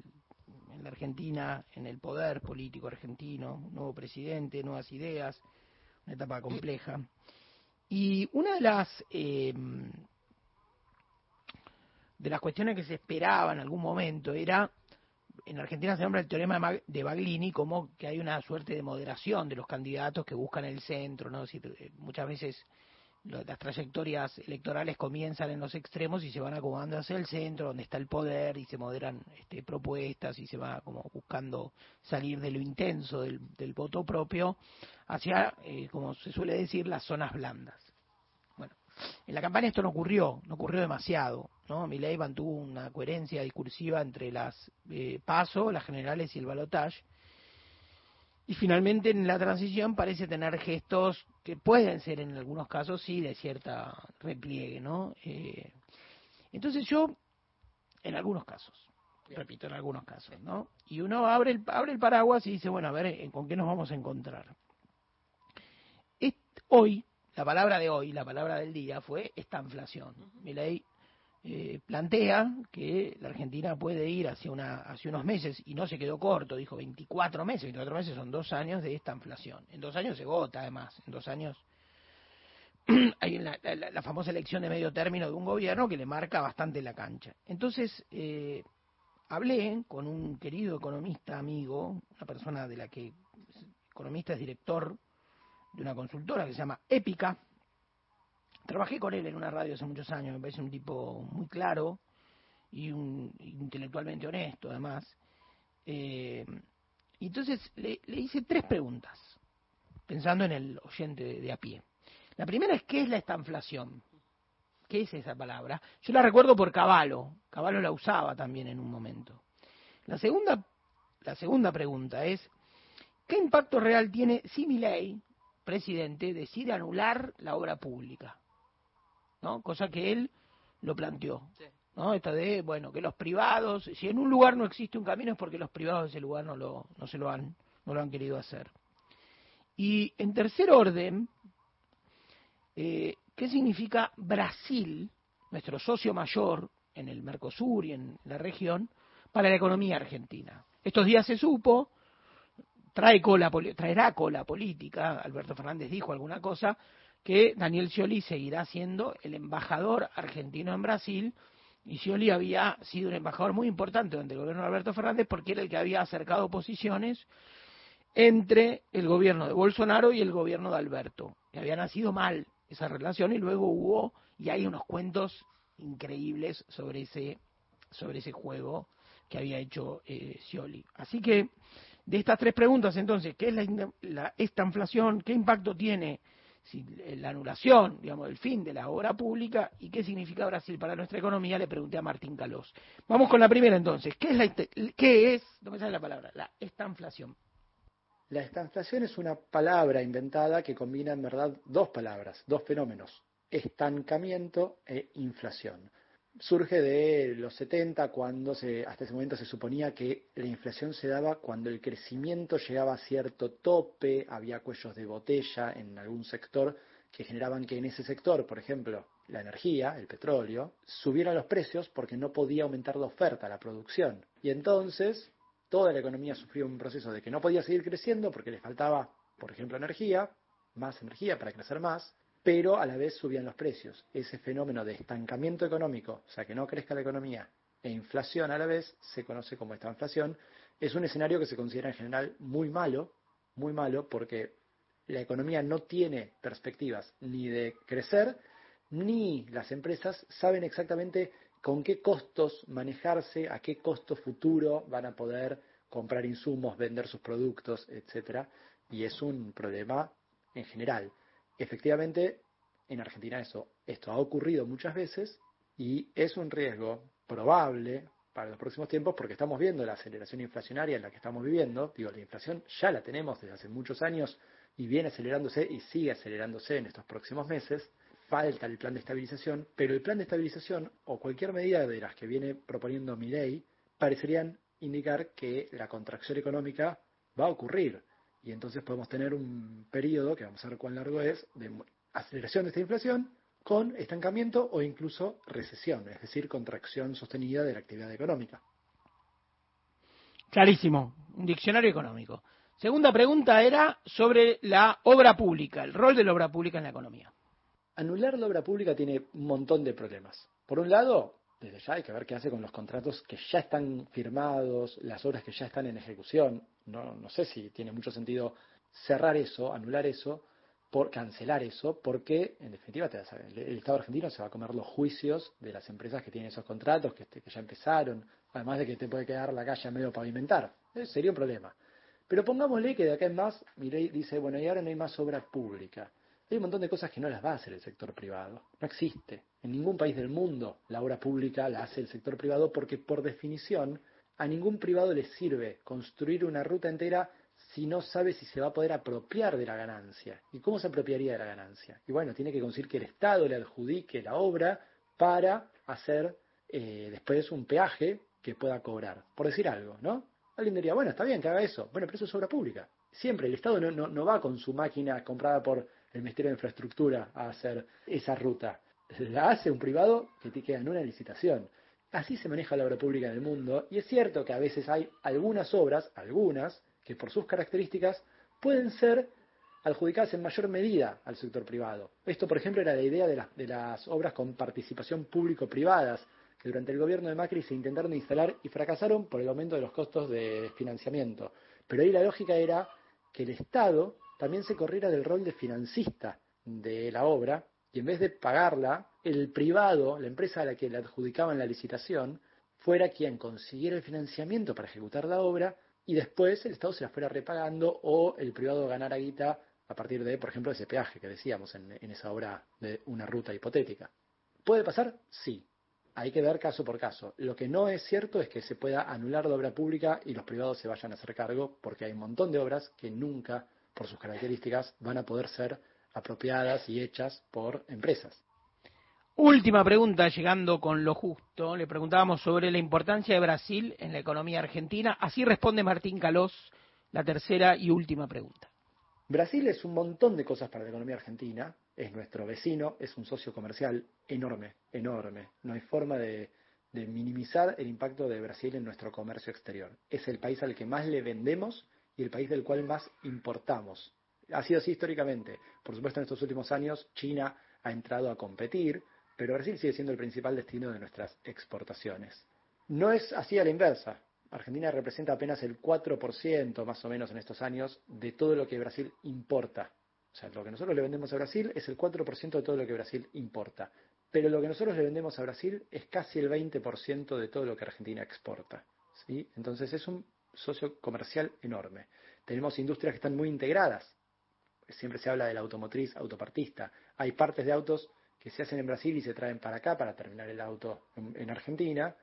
en la Argentina, en el poder político argentino, nuevo presidente, nuevas ideas, una etapa compleja. Y una de las eh, de las cuestiones que se esperaba en algún momento era en Argentina se nombra el teorema de Baglini como que hay una suerte de moderación de los candidatos que buscan el centro, ¿no? Eh, muchas veces las trayectorias electorales comienzan en los extremos y se van acomodando hacia el centro, donde está el poder y se moderan este, propuestas y se va como buscando salir de lo intenso del, del voto propio hacia, eh, como se suele decir, las zonas blandas. Bueno, en la campaña esto no ocurrió, no ocurrió demasiado, ¿no? Milei mantuvo una coherencia discursiva entre las eh, PASO, las generales y el balotage. Y finalmente en la transición parece tener gestos que pueden ser en algunos casos sí de cierta repliegue, ¿no? Eh, entonces yo, en algunos casos, repito, en algunos casos, ¿no? Y uno abre el, abre el paraguas y dice, bueno, a ver, ¿en- ¿con qué nos vamos a encontrar? Est- hoy, la palabra de hoy, la palabra del día fue esta inflación. Milei eh, plantea que la Argentina puede ir hacia, una, hacia unos meses, y no se quedó corto, dijo 24 meses, 24 meses son dos años de esta inflación. En dos años se vota, además, en dos años hay la, la- famosa elección de medio término de un gobierno que le marca bastante la cancha. Entonces, eh, hablé con un querido economista amigo, una persona de la que economista es director de una consultora que se llama Épica. Trabajé con él en una radio hace muchos años, me parece un tipo muy claro y un intelectualmente honesto además. Eh, y entonces le, hice tres preguntas, pensando en el oyente de, a pie. La primera es, ¿qué es la estanflación? ¿Qué es esa palabra? Yo la recuerdo por Caballo. Caballo la usaba también en un momento. La segunda, la segunda pregunta es, ¿qué impacto real tiene si Milei, presidente, decide anular la obra pública? ¿No? Cosa que él lo planteó. ¿no? Esta de, bueno, que los privados, si en un lugar no existe un camino es porque los privados de ese lugar no, lo, no se lo han, no lo han querido hacer. Y en tercer orden, eh, ¿qué significa Brasil, nuestro socio mayor en el Mercosur y en la región, para la economía argentina? Estos días se supo, trae cola, traerá cola política, Alberto Fernández dijo alguna cosa, que Daniel Scioli seguirá siendo el embajador argentino en Brasil, y Scioli había sido un embajador muy importante durante el gobierno de Alberto Fernández porque era el que había acercado posiciones entre el gobierno de Bolsonaro y el gobierno de Alberto. Y había nacido mal esa relación y luego hubo, y hay unos cuentos increíbles sobre ese, sobre ese juego que había hecho eh, Scioli. Así que, de estas tres preguntas, entonces, ¿qué es la, la- esta inflación? ¿Qué impacto tiene la anulación, digamos, el fin de la obra pública? ¿Y qué significa Brasil para nuestra economía? Le pregunté a Martín Calós. Vamos con la primera, entonces. ¿Qué es, la, qué es no me sale la palabra, la esta inflación? La estanflación es una palabra inventada que combina en verdad dos palabras, dos fenómenos, estancamiento e inflación. Surge de los 70 cuando se, hasta ese momento se suponía que la inflación se daba cuando el crecimiento llegaba a cierto tope, había cuellos de botella en algún sector que generaban que en ese sector, por ejemplo, la energía, el petróleo, subieran los precios porque no podía aumentar la oferta, la producción. Y entonces toda la economía sufrió un proceso de que no podía seguir creciendo porque le faltaba, por ejemplo, energía, más energía para crecer más, pero a la vez subían los precios. Ese fenómeno de estancamiento económico, o sea, que no crezca la economía, e inflación a la vez, se conoce como esta inflación. Es un escenario que se considera en general muy malo, muy malo, porque la economía no tiene perspectivas ni de crecer, ni las empresas saben exactamente con qué costos manejarse, a qué costo futuro van a poder comprar insumos, vender sus productos, etcétera, y es un problema en general. Efectivamente, en Argentina eso, esto ha ocurrido muchas veces y es un riesgo probable para los próximos tiempos porque estamos viendo la aceleración inflacionaria en la que estamos viviendo. Digo, la inflación ya la tenemos desde hace muchos años y viene acelerándose y sigue acelerándose en estos próximos meses. Falta el plan de estabilización, pero el plan de estabilización o cualquier medida de las que viene proponiendo mi ley parecerían indicar que la contracción económica va a ocurrir y entonces podemos tener un periodo, que vamos a ver cuán largo es, de aceleración de esta inflación con estancamiento o incluso recesión, es decir, contracción sostenida de la actividad económica. Clarísimo, un diccionario económico. Segunda pregunta era sobre la obra pública, el rol de la obra pública en la economía. Anular la obra pública tiene un montón de problemas. Por un lado, desde ya hay que ver qué hace con los contratos que ya están firmados, las obras que ya están en ejecución. No, no sé si tiene mucho sentido cerrar eso, anular eso, por cancelar eso, porque en definitiva te vas a- el, Estado argentino se va a comer los juicios de las empresas que tienen esos contratos, que, que ya empezaron, además de que te puede quedar la calle a medio pavimentar. Eh, sería un problema. Pero pongámosle que de acá en más, Milei dice, bueno, y ahora no hay más obra pública. Hay un montón de cosas que no las va a hacer el sector privado. No existe. En ningún país del mundo la obra pública la hace el sector privado porque por definición a ningún privado le sirve construir una ruta entera si no sabe si se va a poder apropiar de la ganancia. ¿Y cómo se apropiaría de la ganancia? Y bueno, tiene que conseguir que el Estado le adjudique la obra para hacer eh, después un peaje que pueda cobrar. Por decir algo, ¿no? Alguien diría, bueno, está bien que haga eso. Bueno, pero eso es obra pública. Siempre el Estado no, no, no va con su máquina comprada por el Ministerio de Infraestructura a hacer esa ruta. La hace un privado que te queda en una licitación. Así se maneja la obra pública en el mundo y es cierto que a veces hay algunas obras, algunas, que por sus características pueden ser adjudicadas en mayor medida al sector privado. Esto, por ejemplo, era la idea de, las- obras con participación público-privadas, que durante el gobierno de Macri se intentaron instalar y fracasaron por el aumento de los costos de financiamiento. Pero ahí la lógica era que el Estado también se corriera del rol de financista de la obra y en vez de pagarla, el privado, la empresa a la que le adjudicaban la licitación, fuera quien consiguiera el financiamiento para ejecutar la obra y después el Estado se la fuera repagando o el privado ganara guita a partir de, por ejemplo, ese peaje que decíamos en, en esa obra de una ruta hipotética. ¿Puede pasar? Sí. Hay que ver caso por caso. Lo que no es cierto es que se pueda anular la obra pública y los privados se vayan a hacer cargo, porque hay un montón de obras que nunca, por sus características, van a poder ser apropiadas y hechas por empresas. Última pregunta, llegando con lo justo. Le preguntábamos sobre la importancia de Brasil en la economía argentina. Así responde Martín Calós, la tercera y última pregunta. Brasil es un montón de cosas para la economía argentina, es nuestro vecino, es un socio comercial enorme, enorme. No hay forma de, de minimizar el impacto de Brasil en nuestro comercio exterior. Es el país al que más le vendemos y el país del cual más importamos. Ha sido así históricamente. Por supuesto, en estos últimos años China ha entrado a competir, pero Brasil sigue siendo el principal destino de nuestras exportaciones. No es así a la inversa. Argentina representa apenas el 4% más o menos en estos años de todo lo que Brasil importa. O sea, lo que nosotros le vendemos a Brasil es el 4% de todo lo que Brasil importa. Pero lo que nosotros le vendemos a Brasil es casi el 20% de todo lo que Argentina exporta. ¿sí? Entonces es un socio comercial enorme. Tenemos industrias que están muy integradas. Siempre se habla de la automotriz autopartista. Hay partes de autos que se hacen en Brasil y se traen para acá para terminar el auto en, en Argentina.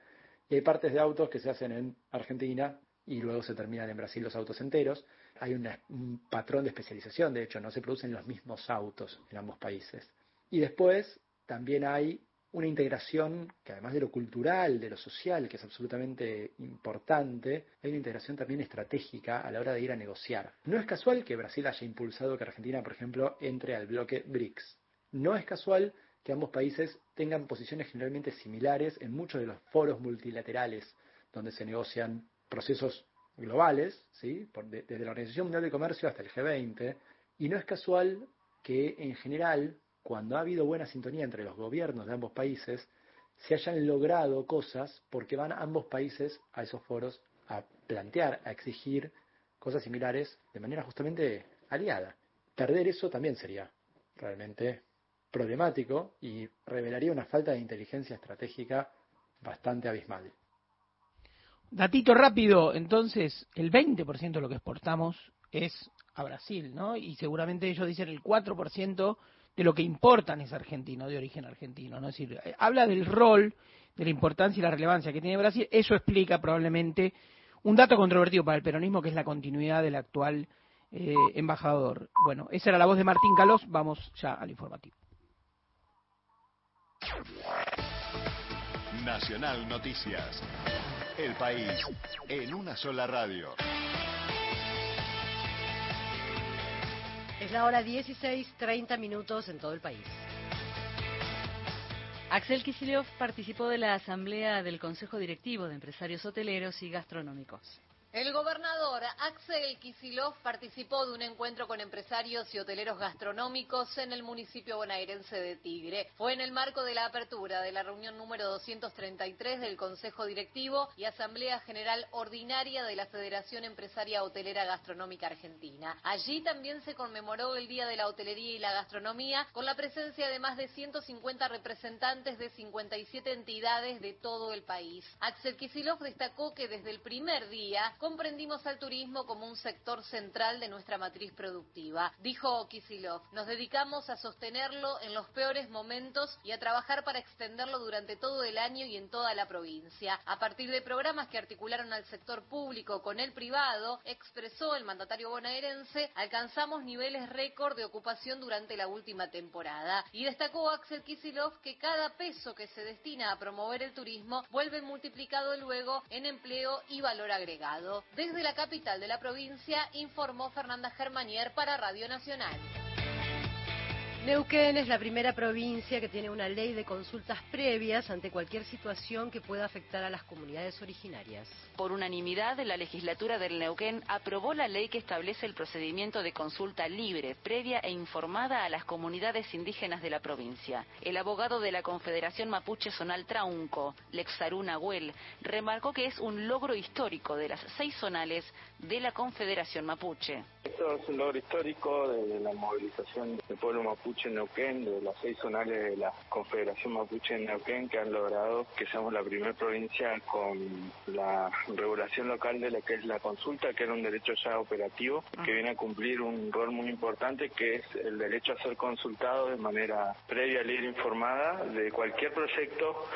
Y hay partes de autos que se hacen en Argentina y luego se terminan en Brasil los autos enteros. Hay un patrón de especialización, de hecho, no se producen los mismos autos en ambos países. Y después también hay una integración que además de lo cultural, de lo social, que es absolutamente importante, hay una integración también estratégica a la hora de ir a negociar. No es casual que Brasil haya impulsado que Argentina, por ejemplo, entre al bloque BRICS. No es casual que ambos países tengan posiciones generalmente similares en muchos de los foros multilaterales donde se negocian procesos globales, ¿sí? Desde la Organización Mundial de Comercio hasta el G20, y no es casual que en general, cuando ha habido buena sintonía entre los gobiernos de ambos países, se hayan logrado cosas porque van ambos países a esos foros a plantear, a exigir cosas similares de manera justamente aliada. Perder eso también sería realmente problemático y revelaría una falta de inteligencia estratégica bastante abismal. Datito rápido, entonces, el 20% de lo que exportamos es a Brasil, ¿no? Y seguramente ellos dicen el 4% de lo que importan es argentino, de origen argentino, ¿no? Decir, eh, habla del rol, de la importancia y la relevancia que tiene Brasil. Eso explica probablemente un dato controvertido para el peronismo, que es la continuidad del actual eh, embajador. Bueno, esa era la voz de Martín Calós. Vamos ya al informativo. Nacional Noticias. El país en una sola radio. Es la hora 16, 30 minutos en todo el país. Axel Kicillof participó de la asamblea del Consejo Directivo de Empresarios Hoteleros y Gastronómicos. El gobernador Axel Kicillof participó de un encuentro con empresarios y hoteleros gastronómicos en el municipio bonaerense de Tigre. Fue en el marco de la apertura de la reunión número 233 del Consejo Directivo y Asamblea General Ordinaria de la Federación Empresaria Hotelera Gastronómica Argentina. Allí también se conmemoró el Día de la Hotelería y la Gastronomía con la presencia de más de 150 representantes de 57 entidades de todo el país. Axel Kicillof destacó que desde el primer día comprendimos al turismo como un sector central de nuestra matriz productiva. Dijo Kisilov, nos dedicamos a sostenerlo en los peores momentos y a trabajar para extenderlo durante todo el año y en toda la provincia. A partir de programas que articularon al sector público con el privado, expresó el mandatario bonaerense, alcanzamos niveles récord de ocupación durante la última temporada. Y destacó Axel Kisilov que cada peso que se destina a promover el turismo vuelve multiplicado luego en empleo y valor agregado. Desde la capital de la provincia informó Fernanda Germanier para Radio Nacional. Neuquén es la primera provincia que tiene una ley de consultas previas ante cualquier situación que pueda afectar a las comunidades originarias. Por unanimidad, la legislatura del Neuquén aprobó la ley que establece el procedimiento de consulta libre, previa e informada a las comunidades indígenas de la provincia. El abogado de la Confederación Mapuche Zonal Traunco, Lexarú Nahuel, remarcó que es un logro histórico de las seis zonales de la Confederación Mapuche. Esto es un logro histórico de la movilización del pueblo mapuche en Neuquén, de las seis zonales de la Confederación Mapuche en Neuquén, que han logrado que seamos la primera provincia con la regulación local de lo que es la consulta, que era un derecho ya operativo, que viene a cumplir un rol muy importante, que es el derecho a ser consultado de manera previa, libre, informada de cualquier proyecto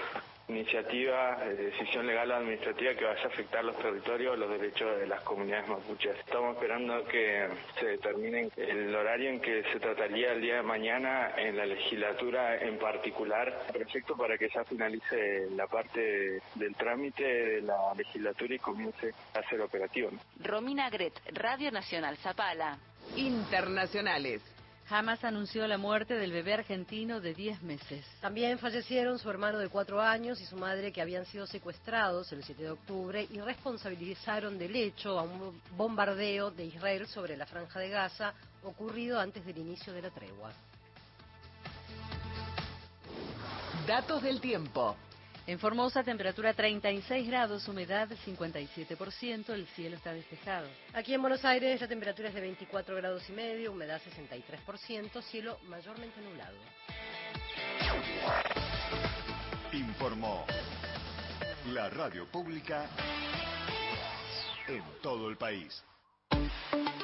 iniciativa, eh, decisión legal o administrativa que vaya a afectar los territorios o los derechos de las comunidades mapuches. Estamos esperando que se determine el horario en que se trataría el día de mañana en la legislatura en particular el proyecto para que ya finalice la parte del trámite de la legislatura y comience a ser operativo. Romina Gret, Radio Nacional Zapala. Internacionales. Hamas anunció la muerte del bebé argentino de 10 meses. También fallecieron su hermano de cuatro años y su madre que habían sido secuestrados el 7 de octubre y responsabilizaron del hecho a un bombardeo de Israel sobre la franja de Gaza ocurrido antes del inicio de la tregua. Datos del tiempo. En Formosa, temperatura 36 grados, humedad 57%, el cielo está despejado. Aquí en Buenos Aires la temperatura es de 24 grados y medio, humedad 63%, cielo mayormente nublado. Informó la radio pública en todo el país.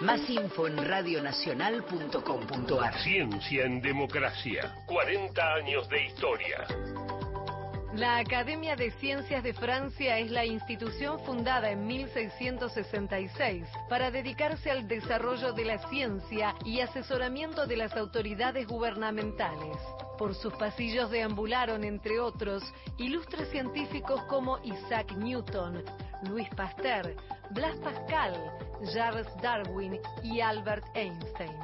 Más info en radionacional.com.ar. Ciencia en democracia. 40 años de historia. La Academia de Ciencias de Francia es la institución fundada en 1666 para dedicarse al desarrollo de la ciencia y asesoramiento de las autoridades gubernamentales. Por sus pasillos deambularon, entre otros, ilustres científicos como Isaac Newton, Louis Pasteur, Blas Pascal, Charles Darwin y Albert Einstein.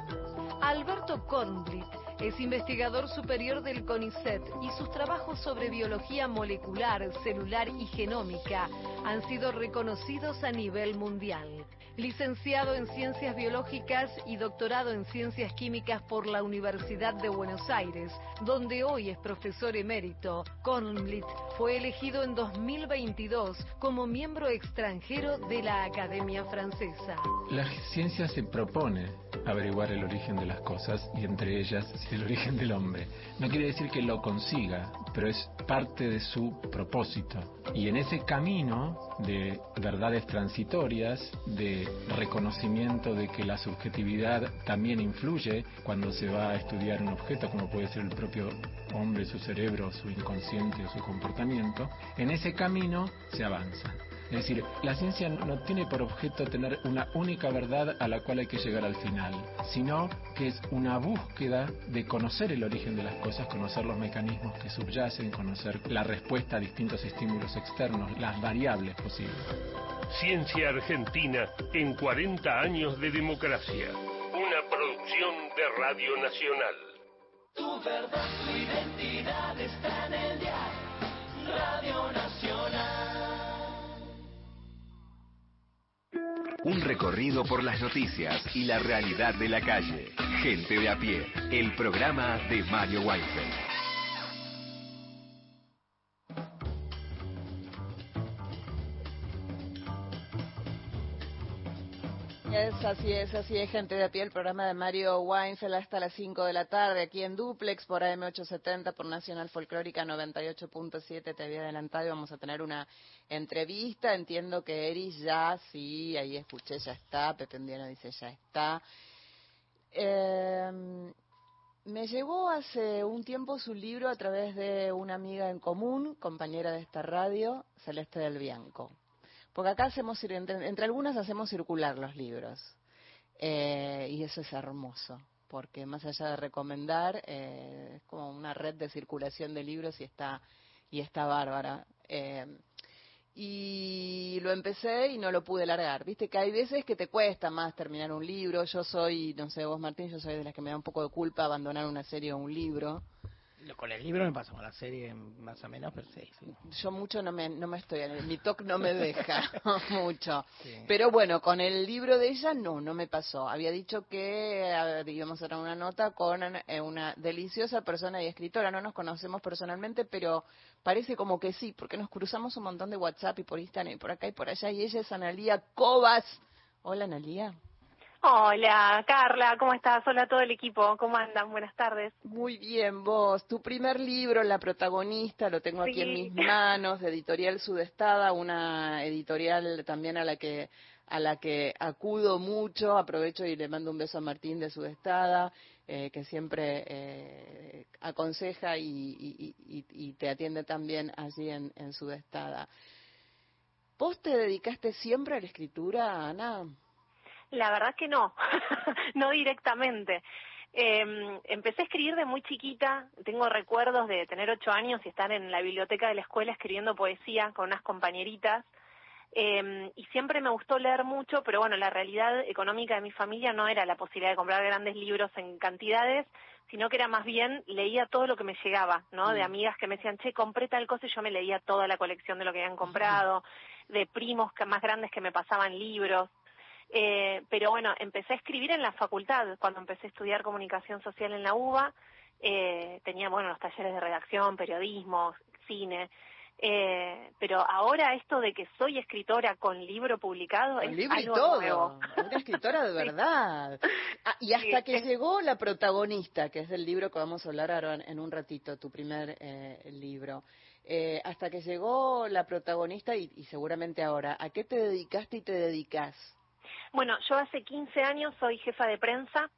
Alberto Kornblit es investigador superior del CONICET y sus trabajos sobre biología molecular, celular y genómica han sido reconocidos a nivel mundial. Licenciado en Ciencias Biológicas y doctorado en Ciencias Químicas por la Universidad de Buenos Aires, donde hoy es profesor emérito, Kornblit fue elegido en 2022 como miembro extranjero de la Academia Francesa. La ciencia se propone averiguar el origen de las cosas y entre ellas el origen del hombre. No quiere decir que lo consiga, pero es parte de su propósito. Y en ese camino de verdades transitorias, reconocimiento de que la subjetividad también influye cuando se va a estudiar un objeto, como puede ser el propio hombre, su cerebro, su inconsciente o su comportamiento, en ese camino se avanza. Es decir, la ciencia no tiene por objeto tener una única verdad a la cual hay que llegar al final, sino que es una búsqueda de conocer el origen de las cosas, conocer los mecanismos que subyacen, conocer la respuesta a distintos estímulos externos, las variables posibles. Ciencia Argentina en 40 años de democracia. Una producción de Radio Nacional. Tu verdad, tu identidad está en el día. Radio Nacional. Un recorrido por las noticias y la realidad de la calle. Gente de a pie. El programa de Mario Weinfeld. Es, así es, así es, gente de a pie, el programa de Mario Weinfeld hasta las 5 de la tarde, aquí en Duplex, por AM870, por Nacional Folclórica 98.7, te había adelantado y vamos a tener una entrevista, entiendo que Eris ya, sí, ahí escuché, ya está, Pepe Undiano dice ya está. Eh, me llevó hace un tiempo su libro a través de una amiga en común, compañera de esta radio, Celeste del Bianco. Porque acá hacemos, entre, algunas hacemos circular los libros. Eh, y eso es hermoso, porque más allá de recomendar, eh, es como una red de circulación de libros y está, y está bárbara. Eh, y lo empecé y no lo pude largar. Viste que hay veces que te cuesta más terminar un libro. Yo soy, no sé, vos Martín, yo soy de las que me da un poco de culpa abandonar una serie o un libro. Con el libro me pasa, con la serie más o menos, pero sí. sí. Yo mucho no me, no me estoy, mi TOC no me deja mucho. Pero bueno, con el libro de ella no, no me pasó. Había dicho que íbamos a dar una nota con eh, una deliciosa persona y escritora. No nos conocemos personalmente, pero parece como que sí, porque nos cruzamos un montón de WhatsApp y por Instagram y por acá y por allá. Y ella es Analía Cobas. Hola, Analía. Hola, Carla, ¿cómo estás? Hola a todo el equipo, ¿cómo andan? Buenas tardes. Muy bien, vos. Tu primer libro, La protagonista, lo tengo aquí en mis manos, de Editorial Sudestada, una editorial también a la que a la que acudo mucho. Aprovecho y le mando un beso a Martín de Sudestada, eh, que siempre eh, aconseja y, y, y, y, te atiende también allí en, en Sudestada. ¿Vos te dedicaste siempre a la escritura, Ana? La verdad que no, no directamente. Eh, empecé a escribir de muy chiquita, tengo recuerdos de tener ocho años y estar en la biblioteca de la escuela escribiendo poesía con unas compañeritas. Eh, y siempre me gustó leer mucho, pero bueno, la realidad económica de mi familia no era la posibilidad de comprar grandes libros en cantidades, sino que era más bien leía todo lo que me llegaba, ¿no? De amigas que me decían, che, compré tal cosa y yo me leía toda la colección de lo que habían comprado, de primos más grandes que me pasaban libros. Eh, pero bueno, empecé a escribir en la facultad, cuando empecé a estudiar comunicación social en la UBA, eh, tenía, bueno, los talleres de redacción, periodismo, cine, eh, pero ahora esto de que soy escritora con libro publicado con es libro algo y todo, nuevo. una escritora de verdad. Ah, y hasta que llegó la protagonista, que es del libro que vamos a hablar ahora en un ratito, tu primer eh, libro. Eh, hasta que llegó la protagonista y, y seguramente ahora, ¿a qué te dedicaste y te dedicas? Bueno, yo hace 15 años soy jefa de prensa.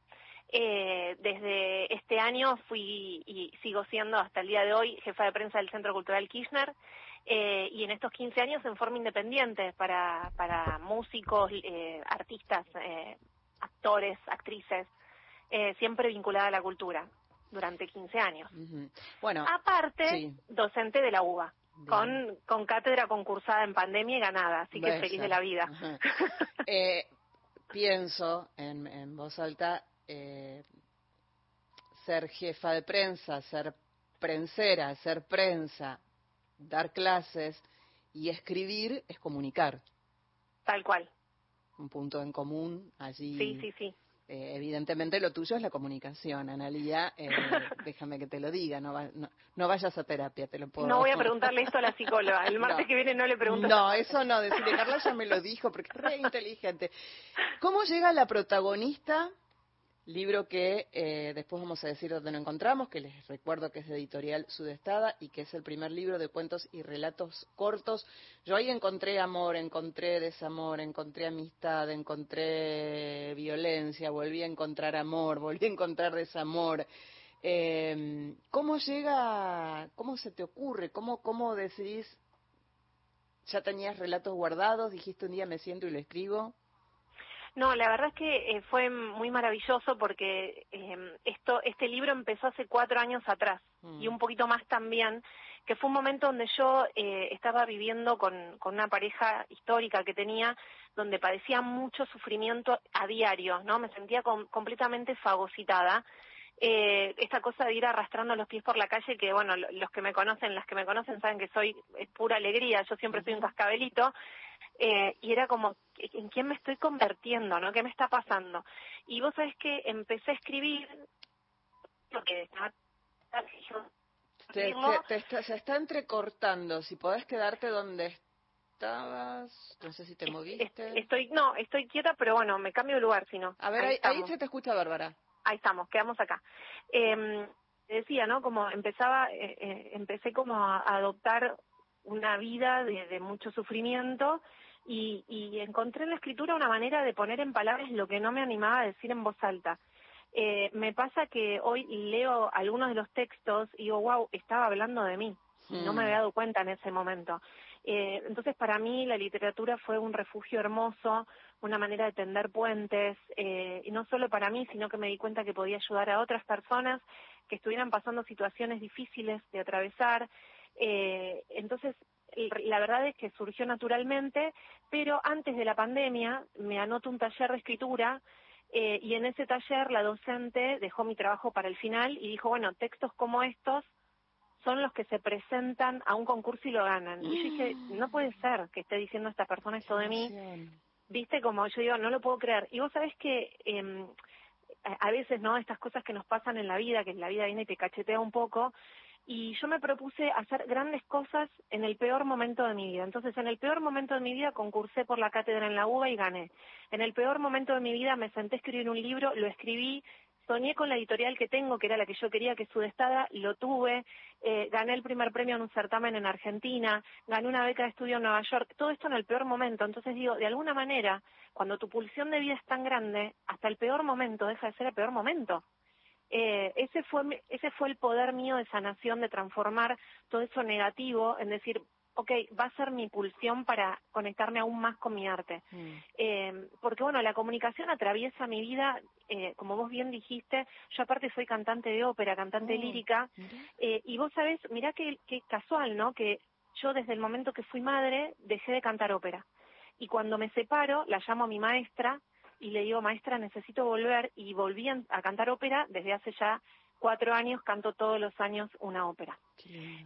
Eh, desde este año fui y sigo siendo hasta el día de hoy jefa de prensa del Centro Cultural Kirchner. Eh, y en estos 15 años en forma independiente para, para músicos, eh, artistas, eh, actores, actrices, eh, siempre vinculada a la cultura durante 15 años. Bueno, Aparte, sí. docente de la UBA, con, con cátedra concursada en pandemia y ganada, así que feliz de la vida. Eh, pienso en, en voz alta, eh, ser jefa de prensa, ser prensera, ser prensa, dar clases y escribir es comunicar. Tal cual. Un punto en común allí. Sí, sí, sí. Eh, evidentemente lo tuyo es la comunicación, Analía. Eh, déjame que te lo diga, no, va- no, no vayas a terapia, te lo puedo. No voy a preguntarle esto a la psicóloga. El martes No. que viene no le pregunto. No, eso no, decirle, Carla ya me lo dijo porque es re inteligente. ¿Cómo llega la protagonista? Libro que eh, después vamos a decir dónde lo encontramos, que les recuerdo que es de editorial Sudestada y que es el primer libro de cuentos y relatos cortos. Yo ahí encontré amor, encontré desamor, encontré amistad, encontré violencia, volví a encontrar amor, volví a encontrar desamor. Eh, ¿Cómo llega, cómo se te ocurre, cómo, cómo decidís ¿Ya tenías relatos guardados? ¿Dijiste un día me siento y lo escribo? No, la verdad es que eh, fue muy maravilloso porque eh, esto, este libro empezó hace cuatro años atrás Mm. y un poquito más también, que fue un momento donde yo eh, estaba viviendo con, con una pareja histórica que tenía, donde padecía mucho sufrimiento a diario, ¿no? Me sentía com- completamente fagocitada. Eh, esta cosa de ir arrastrando los pies por la calle, que bueno, lo- los que me conocen, las que me conocen saben que soy es pura alegría, yo siempre soy un cascabelito, eh, y era como, ¿en quién me estoy convirtiendo, no? ¿Qué me está pasando? Y vos sabés que empecé a escribir lo que estaba Te, te- te está- se está entrecortando. Si podés quedarte donde estabas, no sé si te moviste. Est- Estoy, no, estoy quieta, pero bueno, me cambio de lugar, si no. A ver, ahí, ahí se te escucha Bárbara. Ahí estamos, quedamos acá. Eh, decía, ¿no? Como empezaba, eh, eh, empecé como a, a adoptar una vida de, de mucho sufrimiento y, y encontré en la escritura una manera de poner en palabras lo que no me animaba a decir en voz alta. Eh, me pasa que hoy leo algunos de los textos y digo, wow, estaba hablando de mí. No me Mm. había dado cuenta en ese momento. Eh, entonces, para mí, la literatura fue un refugio hermoso, una manera de tender puentes, eh, y no solo para mí, sino que me di cuenta que podía ayudar a otras personas que estuvieran pasando situaciones difíciles de atravesar. Eh, entonces, la verdad es que surgió naturalmente, pero antes de la pandemia me anoto un taller de escritura eh, y en ese taller la docente dejó mi trabajo para el final y dijo, bueno, textos como estos son los que se presentan a un concurso y lo ganan. Y yo dije, no puede ser que esté diciendo esta persona esto de mí. Viste, como yo digo, no lo puedo creer. Y vos sabés que em, a a veces, ¿no? Estas cosas que nos pasan en la vida, que la vida viene y te cachetea un poco. Y yo me propuse hacer grandes cosas en el peor momento de mi vida. Entonces, en el peor momento de mi vida concursé por la cátedra en la UBA y gané. En el peor momento de mi vida me senté a escribir un libro, lo escribí, soñé con la editorial que tengo, que era la que yo quería, que es Sudestada, lo tuve, eh, gané el primer premio en un certamen en Argentina, gané una beca de estudio en Nueva York, todo esto en el peor momento. Entonces digo, de alguna manera, cuando tu pulsión de vida es tan grande, hasta el peor momento deja de ser el peor momento. Eh, ese fue ese fue el poder mío de sanación, de transformar todo eso negativo en decir, ok, va a ser mi pulsión para conectarme aún más con mi arte. Eh, porque bueno, la comunicación atraviesa mi vida, eh, como vos bien dijiste, yo aparte soy cantante de ópera, cantante Oh, lírica, eh, y vos sabés, mirá qué, qué casual, ¿no? Que yo desde el momento que fui madre dejé de cantar ópera. Y cuando me separo, la llamo a mi maestra y le digo, maestra, necesito volver, y volví a cantar ópera desde hace ya cuatro años, canto todos los años una ópera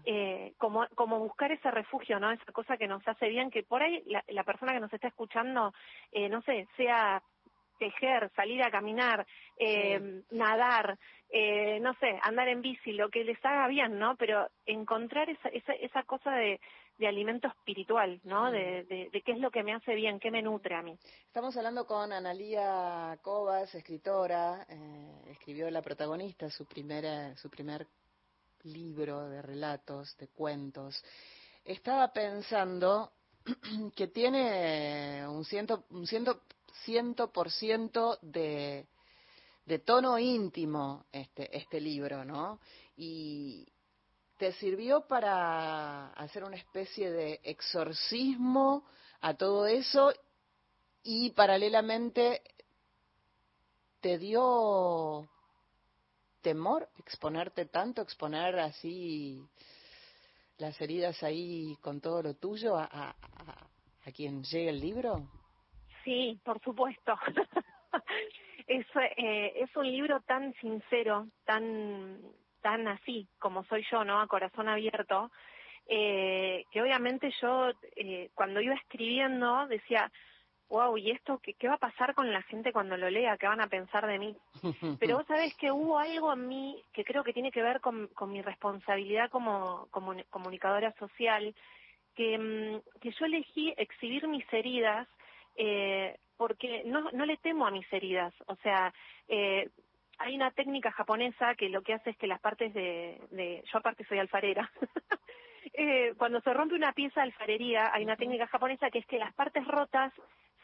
eh, como, como buscar ese refugio, ¿no? Esa cosa que nos hace bien, que por ahí la, la persona que nos está escuchando, eh, no sé, sea tejer, salir a caminar, eh, nadar, eh, no sé, andar en bici, lo que les haga bien, ¿no? Pero encontrar esa, esa, esa cosa de, de alimento espiritual, ¿no? De, de, de qué es lo que me hace bien, qué me nutre a mí. Estamos hablando con Analía Cobas, escritora, eh, escribió La protagonista, su, primera, su primer libro de relatos, de cuentos. Estaba pensando que tiene un ciento, un ciento, ciento por ciento de, de tono íntimo este, este libro, ¿no? Y te sirvió para hacer una especie de exorcismo a todo eso y paralelamente te dio temor exponerte tanto, exponer así las heridas ahí con todo lo tuyo a, a, a- quien llegue el libro? Sí, por supuesto. es, eh, es un libro tan sincero, tan, tan así como soy yo, ¿no? A corazón abierto, eh, que obviamente yo eh, cuando iba escribiendo decía, wow, ¿y esto qué, qué va a pasar con la gente cuando lo lea? ¿Qué van a pensar de mí? Pero vos sabés que hubo algo en mí que creo que tiene que ver con, con mi responsabilidad como, como comunicadora social, que, mm, que yo elegí exhibir mis heridas eh, porque no, no le temo a mis heridas. O sea, eh, hay una técnica japonesa que lo que hace es que las partes de, de yo aparte soy alfarera, eh, cuando se rompe una pieza de alfarería hay una técnica japonesa que es que las partes rotas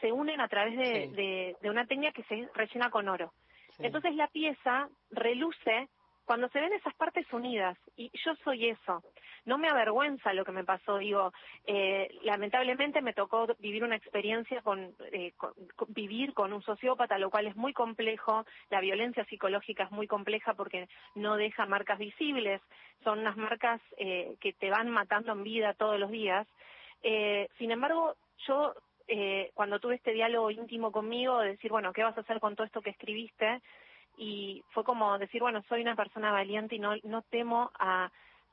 se unen a través de, Sí. de, de una técnica que se rellena con oro. Entonces la pieza reluce cuando se ven esas partes unidas y yo soy eso. No me avergüenza lo que me pasó, digo, eh, lamentablemente me tocó vivir una experiencia con, eh, vivir con un sociópata, lo cual es muy complejo, la violencia psicológica es muy compleja porque no deja marcas visibles, son unas marcas eh, que te van matando en vida todos los días. Eh, sin embargo, yo eh, cuando tuve este diálogo íntimo conmigo, de decir, bueno, ¿qué vas a hacer con todo esto que escribiste? Y fue como decir, bueno, soy una persona valiente y no, no temo a...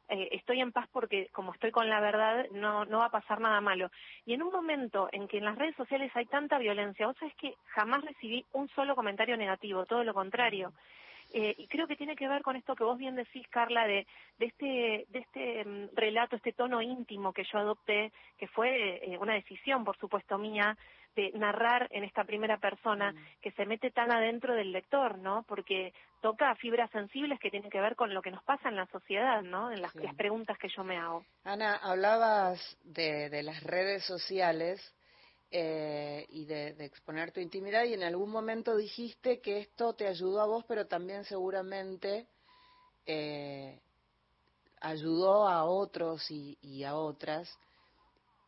eh, estoy en paz porque como estoy con la verdad, no, no va a pasar nada malo. Y en un momento en que en las redes sociales hay tanta violencia, vos sabés que jamás recibí un solo comentario negativo, todo lo contrario. Eh, y creo que tiene que ver con esto que vos bien decís, Carla, de, de este, de este mm, relato, este tono íntimo que yo adopté, que fue eh, una decisión, por supuesto, mía, de narrar en esta primera persona Mm. que se mete tan adentro del lector, ¿no? Porque toca fibras sensibles que tienen que ver con lo que nos pasa en la sociedad, ¿no? En las, Sí. las preguntas que yo me hago. Ana, hablabas de, de las redes sociales eh, y de, de exponer tu intimidad y en algún momento dijiste que esto te ayudó a vos, pero también seguramente eh, ayudó a otros y, y a otras.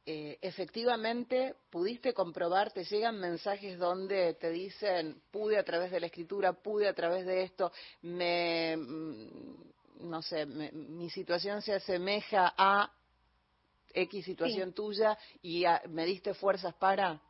Eh, efectivamente, pudiste comprobar, te llegan mensajes donde te dicen, pude a través de la escritura, pude a través de esto, me, mm, no sé, me- mi situación se asemeja a X situación tuya y a- me diste fuerzas para.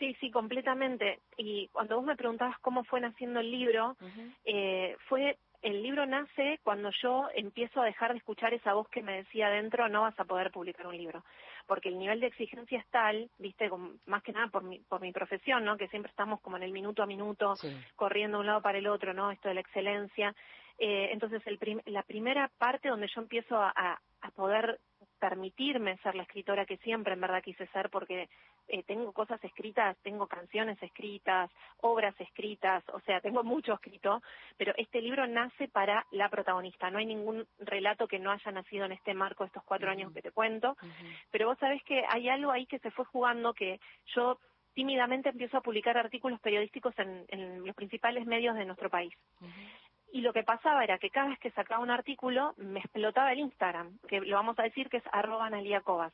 Sí, sí, completamente. Y cuando vos me preguntabas cómo fue naciendo el libro, eh, fue el libro nace cuando yo empiezo a dejar de escuchar esa voz que me decía adentro no vas a poder publicar un libro, porque el nivel de exigencia es tal, viste, con- más que nada por mi, por mi profesión, ¿no? Que siempre estamos como en el minuto a minuto, corriendo de un lado para el otro, ¿no? Esto de la excelencia. Eh, entonces, el prim- la primera parte donde yo empiezo a, a- a poder permitirme ser la escritora que siempre en verdad quise ser, porque eh, tengo cosas escritas, tengo canciones escritas, obras escritas, o sea, tengo mucho escrito, pero este libro nace para la protagonista. No hay ningún relato que no haya nacido en este marco estos cuatro años que te cuento, pero vos sabés que hay algo ahí que se fue jugando que yo tímidamente empiezo a publicar artículos periodísticos en, en los principales medios de nuestro país. Y lo que pasaba era que cada vez que sacaba un artículo me explotaba el Instagram, que lo vamos a decir que es arroba Cobas.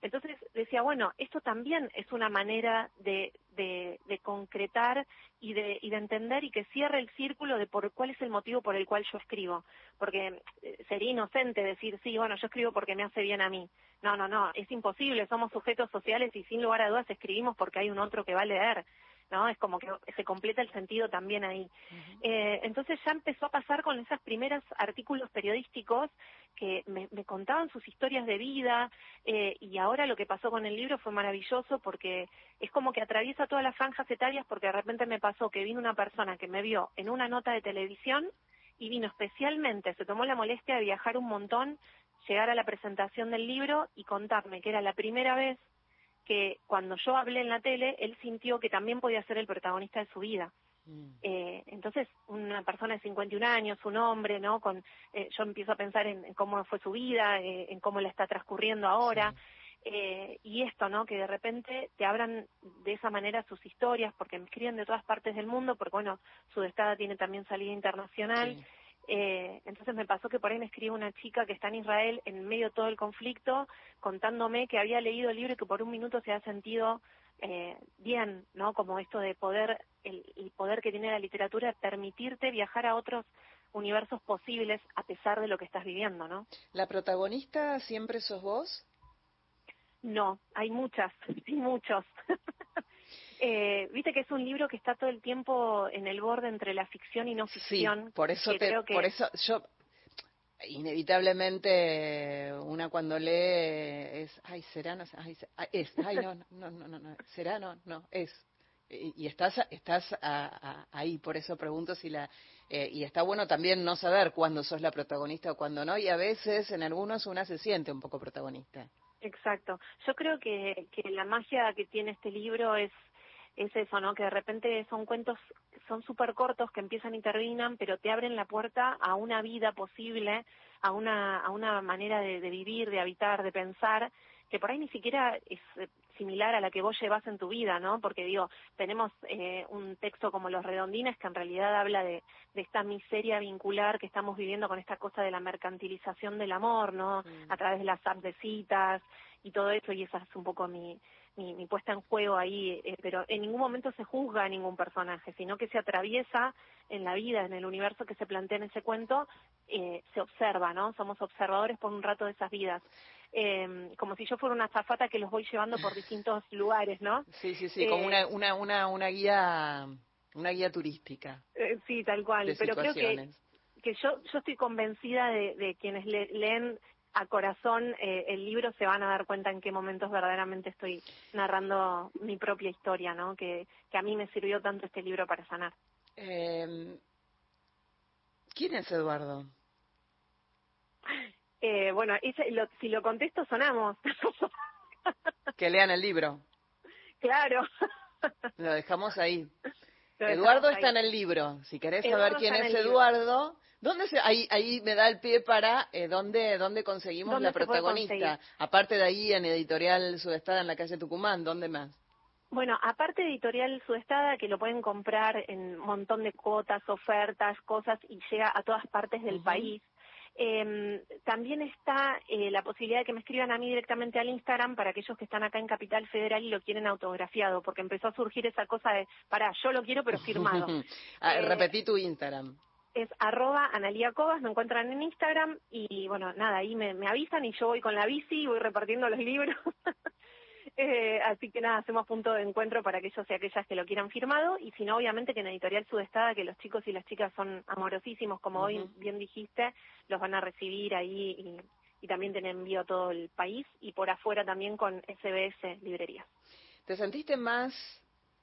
Entonces decía, bueno, esto también es una manera de, de, de concretar y de, y de entender y que cierre el círculo de por cuál es el motivo por el cual yo escribo. Porque eh, sería inocente decir, sí, bueno, yo escribo porque me hace bien a mí. No, no, no, es imposible, somos sujetos sociales y sin lugar a dudas escribimos porque hay un otro que va a leer. ¿No? Es como que se completa el sentido también ahí. Eh, entonces ya empezó a pasar con esos primeros artículos periodísticos que me, me contaban sus historias de vida eh, y ahora lo que pasó con el libro fue maravilloso porque es como que atraviesa todas las franjas etarias porque de repente me pasó que vino una persona que me vio en una nota de televisión y vino especialmente, se tomó la molestia de viajar un montón, llegar a la presentación del libro y contarme que era la primera vez que cuando yo hablé en la tele, él sintió que también podía ser el protagonista de su vida. Eh, entonces, una persona de 51 años, un hombre, ¿no? Con, eh, yo empiezo a pensar en, en cómo fue su vida, eh, en cómo la está transcurriendo ahora. Eh, y esto, ¿no? Que de repente te abran de esa manera sus historias, porque me escriben de todas partes del mundo, porque bueno, su destada tiene también salida internacional. Eh, entonces me pasó que por ahí me escribe una chica que está en Israel en medio de todo el conflicto, contándome que había leído el libro y que por un minuto se ha sentido eh, bien, ¿no? Como esto de poder, el, el poder que tiene la literatura, permitirte viajar a otros universos posibles a pesar de lo que estás viviendo, ¿no? ¿La protagonista siempre sos vos? No, hay muchas, hay muchos. eh, Viste que es un libro que está todo el tiempo en el borde entre la ficción y no Sí, ficción. por eso te, creo que- por eso yo inevitablemente una cuando lee es ay será no ay, es ay no no no no no será no no es y, y estás estás a- a- ahí por eso pregunto si la eh, y está bueno también no saber cuándo sos la protagonista o cuándo no y a veces en algunos una se siente un poco protagonista Exacto. Yo creo que, que la magia que tiene este libro es es eso, ¿no? Que de repente son cuentos, son súper cortos que empiezan y terminan, pero te abren la puerta a una vida posible, a una, a una manera de, de vivir, de habitar, de pensar, que por ahí ni siquiera es eh, similar a la que vos llevas en tu vida, ¿no? Porque digo, tenemos eh, un texto como Los Redondines que en realidad habla de, de esta miseria vincular que estamos viviendo con esta cosa de la mercantilización del amor, ¿no? A través de las apps de citas y todo eso, y esa es un poco mi, mi, mi puesta en juego ahí, eh, pero en ningún momento se juzga a ningún personaje, sino que se atraviesa en la vida, en el universo que se plantea en ese cuento, eh, se observa, ¿no? Somos observadores por un rato de esas vidas. Eh, como si yo fuera una zafata que los voy llevando por distintos lugares, ¿no? sí sí sí como Eh, una una una una guía una guía turística Eh, sí, tal cual. Pero creo que, que yo, yo estoy convencida de, de quienes le- leen a corazón eh, el libro se van a dar cuenta en qué momentos verdaderamente estoy narrando mi propia historia, ¿no? Que, que a mí me sirvió tanto este libro para sanar. Eh, ¿Quién es Eduardo? Eh, bueno, ese- lo- si lo contesto sonamos. Que lean el libro. claro. Lo dejamos ahí. Eduardo está en el libro. Si querés Eduardo saber quién es. Eduardo, ¿dónde se, ahí, ahí me da el pie para eh, dónde, dónde conseguimos ¿Dónde la protagonista? Aparte de ahí en Editorial Sudestada en la calle Tucumán, ¿dónde más? Bueno, aparte de Editorial Sudestada, que lo pueden comprar en un montón de cuotas, ofertas, cosas, y llega a todas partes del país. Eh, también está eh, la posibilidad de que me escriban a mí directamente al Instagram para aquellos que están acá en Capital Federal y lo quieren autografiado, porque empezó a surgir esa cosa de, para, yo lo quiero pero firmado. Ah, Eh, repetí tu Instagram. es arroba Analia Cobas, me encuentran en Instagram y bueno, nada, ahí me, me avisan y yo voy con la bici y voy repartiendo los libros. Eh, así que nada, hacemos punto de encuentro para aquellos y aquellas que lo quieran firmado y si no, obviamente que en Editorial Sudestada, que los chicos y las chicas son amorosísimos, como hoy bien dijiste, los van a recibir ahí y, y también tienen envío a todo el país y por afuera también con SBS Librerías. ¿Te sentiste más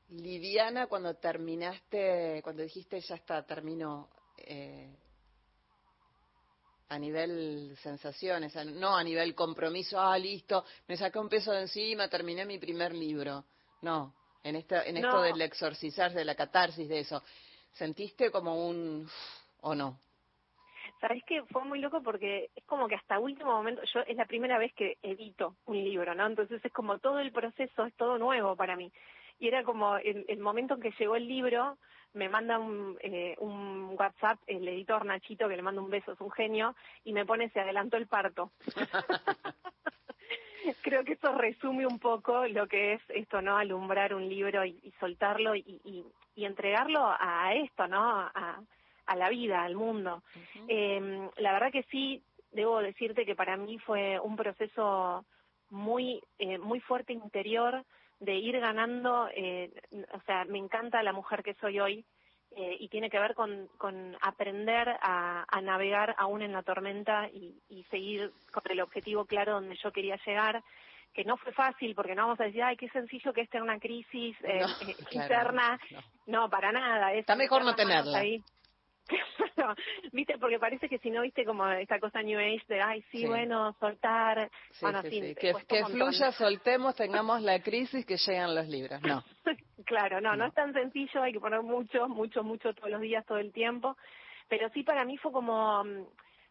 liviana cuando terminaste, cuando dijiste ya está, termino eh, a nivel sensaciones, no a nivel compromiso, ah, listo, me saqué un peso de encima, terminé mi primer libro? No, en, esta, en esto del exorcizar, de la catarsis, de eso. ¿Sentiste como un... o no? Sabes que fue muy loco porque es como que hasta último momento, yo es la primera vez que edito un libro, ¿no? Entonces es como todo el proceso es todo nuevo para mí. Y era como el, el momento en que llegó el libro, me manda un, eh, un WhatsApp el editor Nachito, que le mando un beso, es un genio, y me pone se adelantó el parto. Creo que eso resume un poco lo que es esto, ¿no? Alumbrar un libro y, y soltarlo y, y, y entregarlo a esto, ¿no? A, a la vida, al mundo. Eh, la verdad que sí, debo decirte que para mí fue un proceso muy, eh, muy fuerte interior de ir ganando, eh, o sea, me encanta la mujer que soy hoy eh, y tiene que ver con, con aprender a, a navegar aún en la tormenta y, y seguir con el objetivo claro donde yo quería llegar que no fue fácil porque no vamos a decir ay qué sencillo que es tener una crisis eh, No, eh, claro, interna no. para nada es Está mejor no tenerla. ahí. Viste porque parece que si no viste como esta cosa new age de ay sí, Sí. bueno soltar Sí, bueno sí, sí, Que, que fluya, soltemos, tengamos la crisis, que llegan los libros. No. Claro, no, no es tan sencillo, hay que poner mucho, mucho, mucho todos los días, todo el tiempo. Pero sí para mí fue como, mm,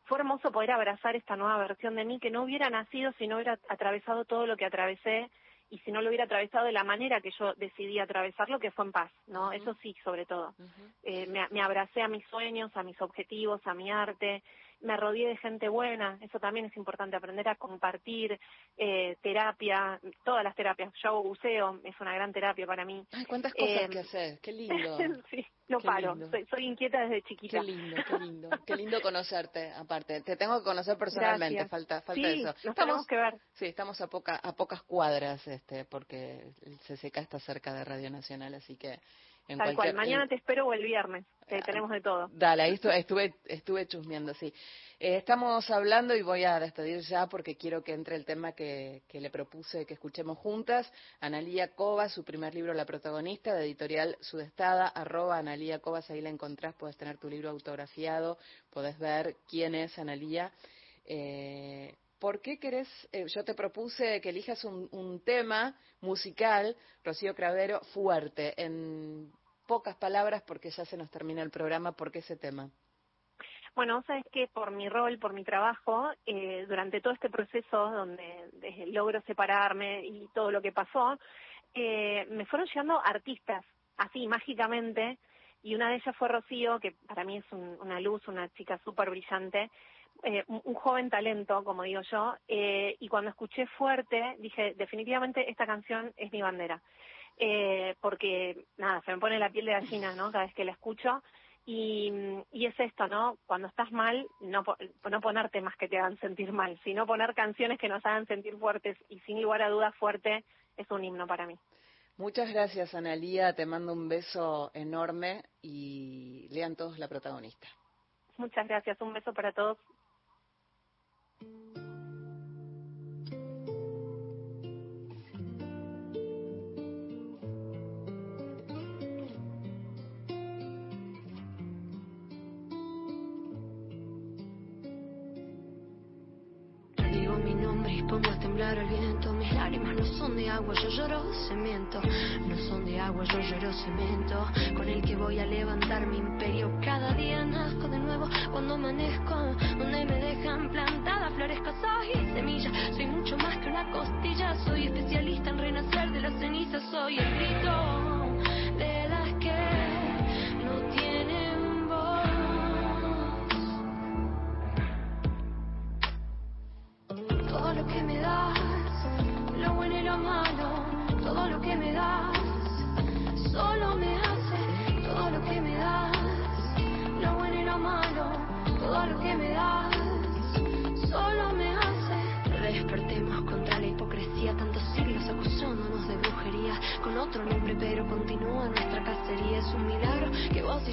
fue hermoso poder abrazar esta nueva versión de mí que no hubiera nacido si no hubiera atravesado todo lo que atravesé y si no lo hubiera atravesado de la manera que yo decidí atravesarlo, que fue en paz, ¿no? Eso sí, sobre todo. Eh, me, me abracé a mis sueños, a mis objetivos, a mi arte, me rodeé de gente buena, eso también es importante, aprender a compartir eh, terapia, todas las terapias. Yo hago buceo, es una gran terapia para mí. Ay, cuántas cosas Eh, que hacer. Qué lindo. sí, no Qué paro, soy, soy inquieta desde chiquita. Qué lindo, qué lindo. Qué lindo conocerte, aparte. Te tengo que conocer personalmente, Gracias. falta falta Sí, eso. nos tenemos que ver. Sí, estamos a poca a pocas cuadras este porque el CCK está cerca de Radio Nacional, así que en Tal cual, mañana te espero o el viernes, eh, tenemos de todo. Dale, ahí estu- estuve, estuve chusmeando, sí. Eh, estamos hablando y voy a despedir ya porque quiero que entre el tema que, que le propuse que escuchemos juntas. Analía Cobas, su primer libro, La protagonista, de editorial Sudestada, arroba Analía Cobas, ahí la encontrás, puedes tener tu libro autografiado, podés ver quién es Analía. Eh, ¿Por qué querés? eh, yo te propuse que elijas un, tema musical, Rocío Cravero, fuerte, en pocas palabras, porque ya se nos termina el programa, ¿por qué ese tema? Bueno, sabes que por mi rol, por mi trabajo, eh, durante todo este proceso donde logro separarme y todo lo que pasó, eh, me fueron llegando artistas, así mágicamente, y una de ellas fue Rocío, que para mí es un- una luz, una chica súper brillante, eh, un, un joven talento, como digo yo, eh, y cuando escuché fuerte, dije, definitivamente esta canción es mi bandera. Eh, porque, nada, se me pone la piel de gallina, ¿no? Cada vez que la escucho. Y, y es esto, ¿no? Cuando estás mal, no, no poner temas que te hagan sentir mal, sino poner canciones que nos hagan sentir fuertes. Y sin lugar a dudas, fuerte es un himno para mí. Muchas gracias, Analía. Te mando un beso enorme y lean todos la protagonista. Muchas gracias. Un beso para todos. Digo mi nombre y pongo a temblar el viento. Lágrimas no son de agua, yo lloro cemento. No son de agua, yo lloro cemento. Con el que voy a levantar mi imperio. Cada día nazco de nuevo cuando amanezco. Donde me dejan plantada flores, casas y semillas. Soy mucho más que una costilla. Soy especialista en renacer de las cenizas. Soy el grito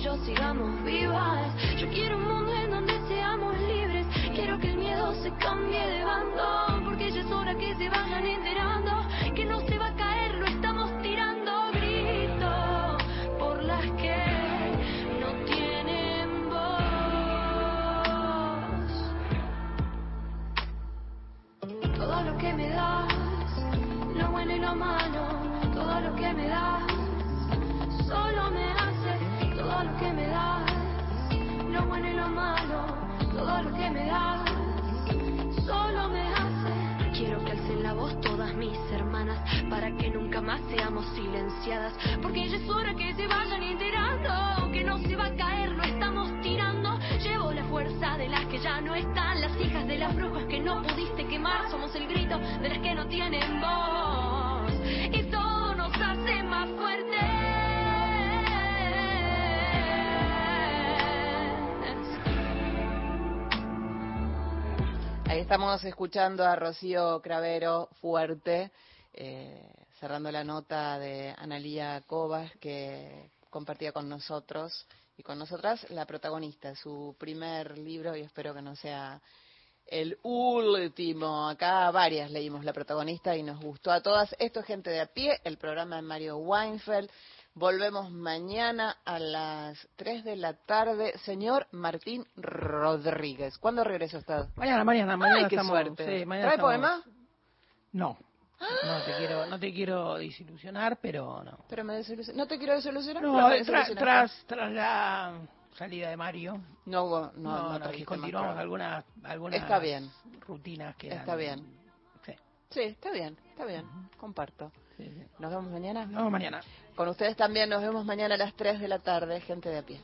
yo sigamos vivas. Yo quiero un mundo en donde seamos libres, quiero que el miedo se cambie de bando, porque ya es hora que se vayan enterando estamos escuchando a Rocío Cravero fuerte, eh, cerrando la nota de Analía Cobas que compartía con nosotros y con nosotras la protagonista, su primer libro y espero que no sea el último. Acá varias leímos la protagonista y nos gustó a todas. Esto es Gente de a pie, el programa de Mario Weinfeld. Volvemos mañana a las 3 de la tarde. Señor Martín Rodríguez, ¿cuándo regresa usted? Mañana, mañana, mañana Ay, qué estamos- suerte. sí, mañana ¿Trae estamos- poema? No. No te quiero, no te quiero desilusionar, pero no. Pero me desilusion- No te quiero desilusionar. No, tra- tras, tras la salida de Mario. No no, no no, trajiste y continuamos algunas, algunas Está bien. rutinas que Está eran- bien. Sí. Sí, está bien, está bien. Comparto. Nos vemos mañana. Nos vemos mañana. Con ustedes también nos vemos mañana a las 3 de la tarde, gente de a pie.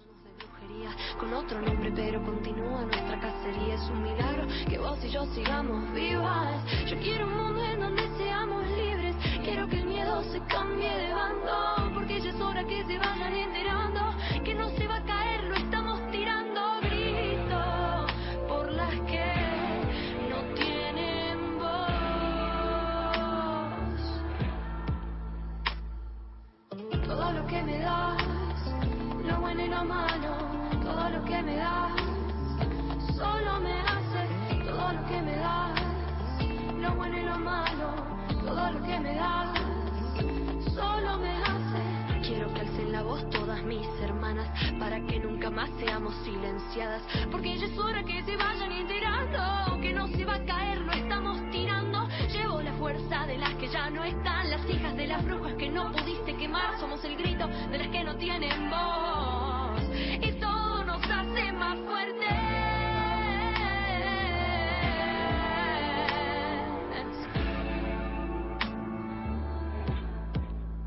Todo lo que me das, solo me hace, todo lo que me das, lo bueno y lo todo lo que me das, solo me hace. Quiero que alcen la voz todas mis hermanas, para que nunca más seamos silenciadas, porque ya es hora que se vayan enterando, que no se va a caer, lo estamos tirando, llevo la fuerza de las que ya no están, las hijas de las brujas que no pudiste quemar, somos el grito de las que no tienen voz más fuerte.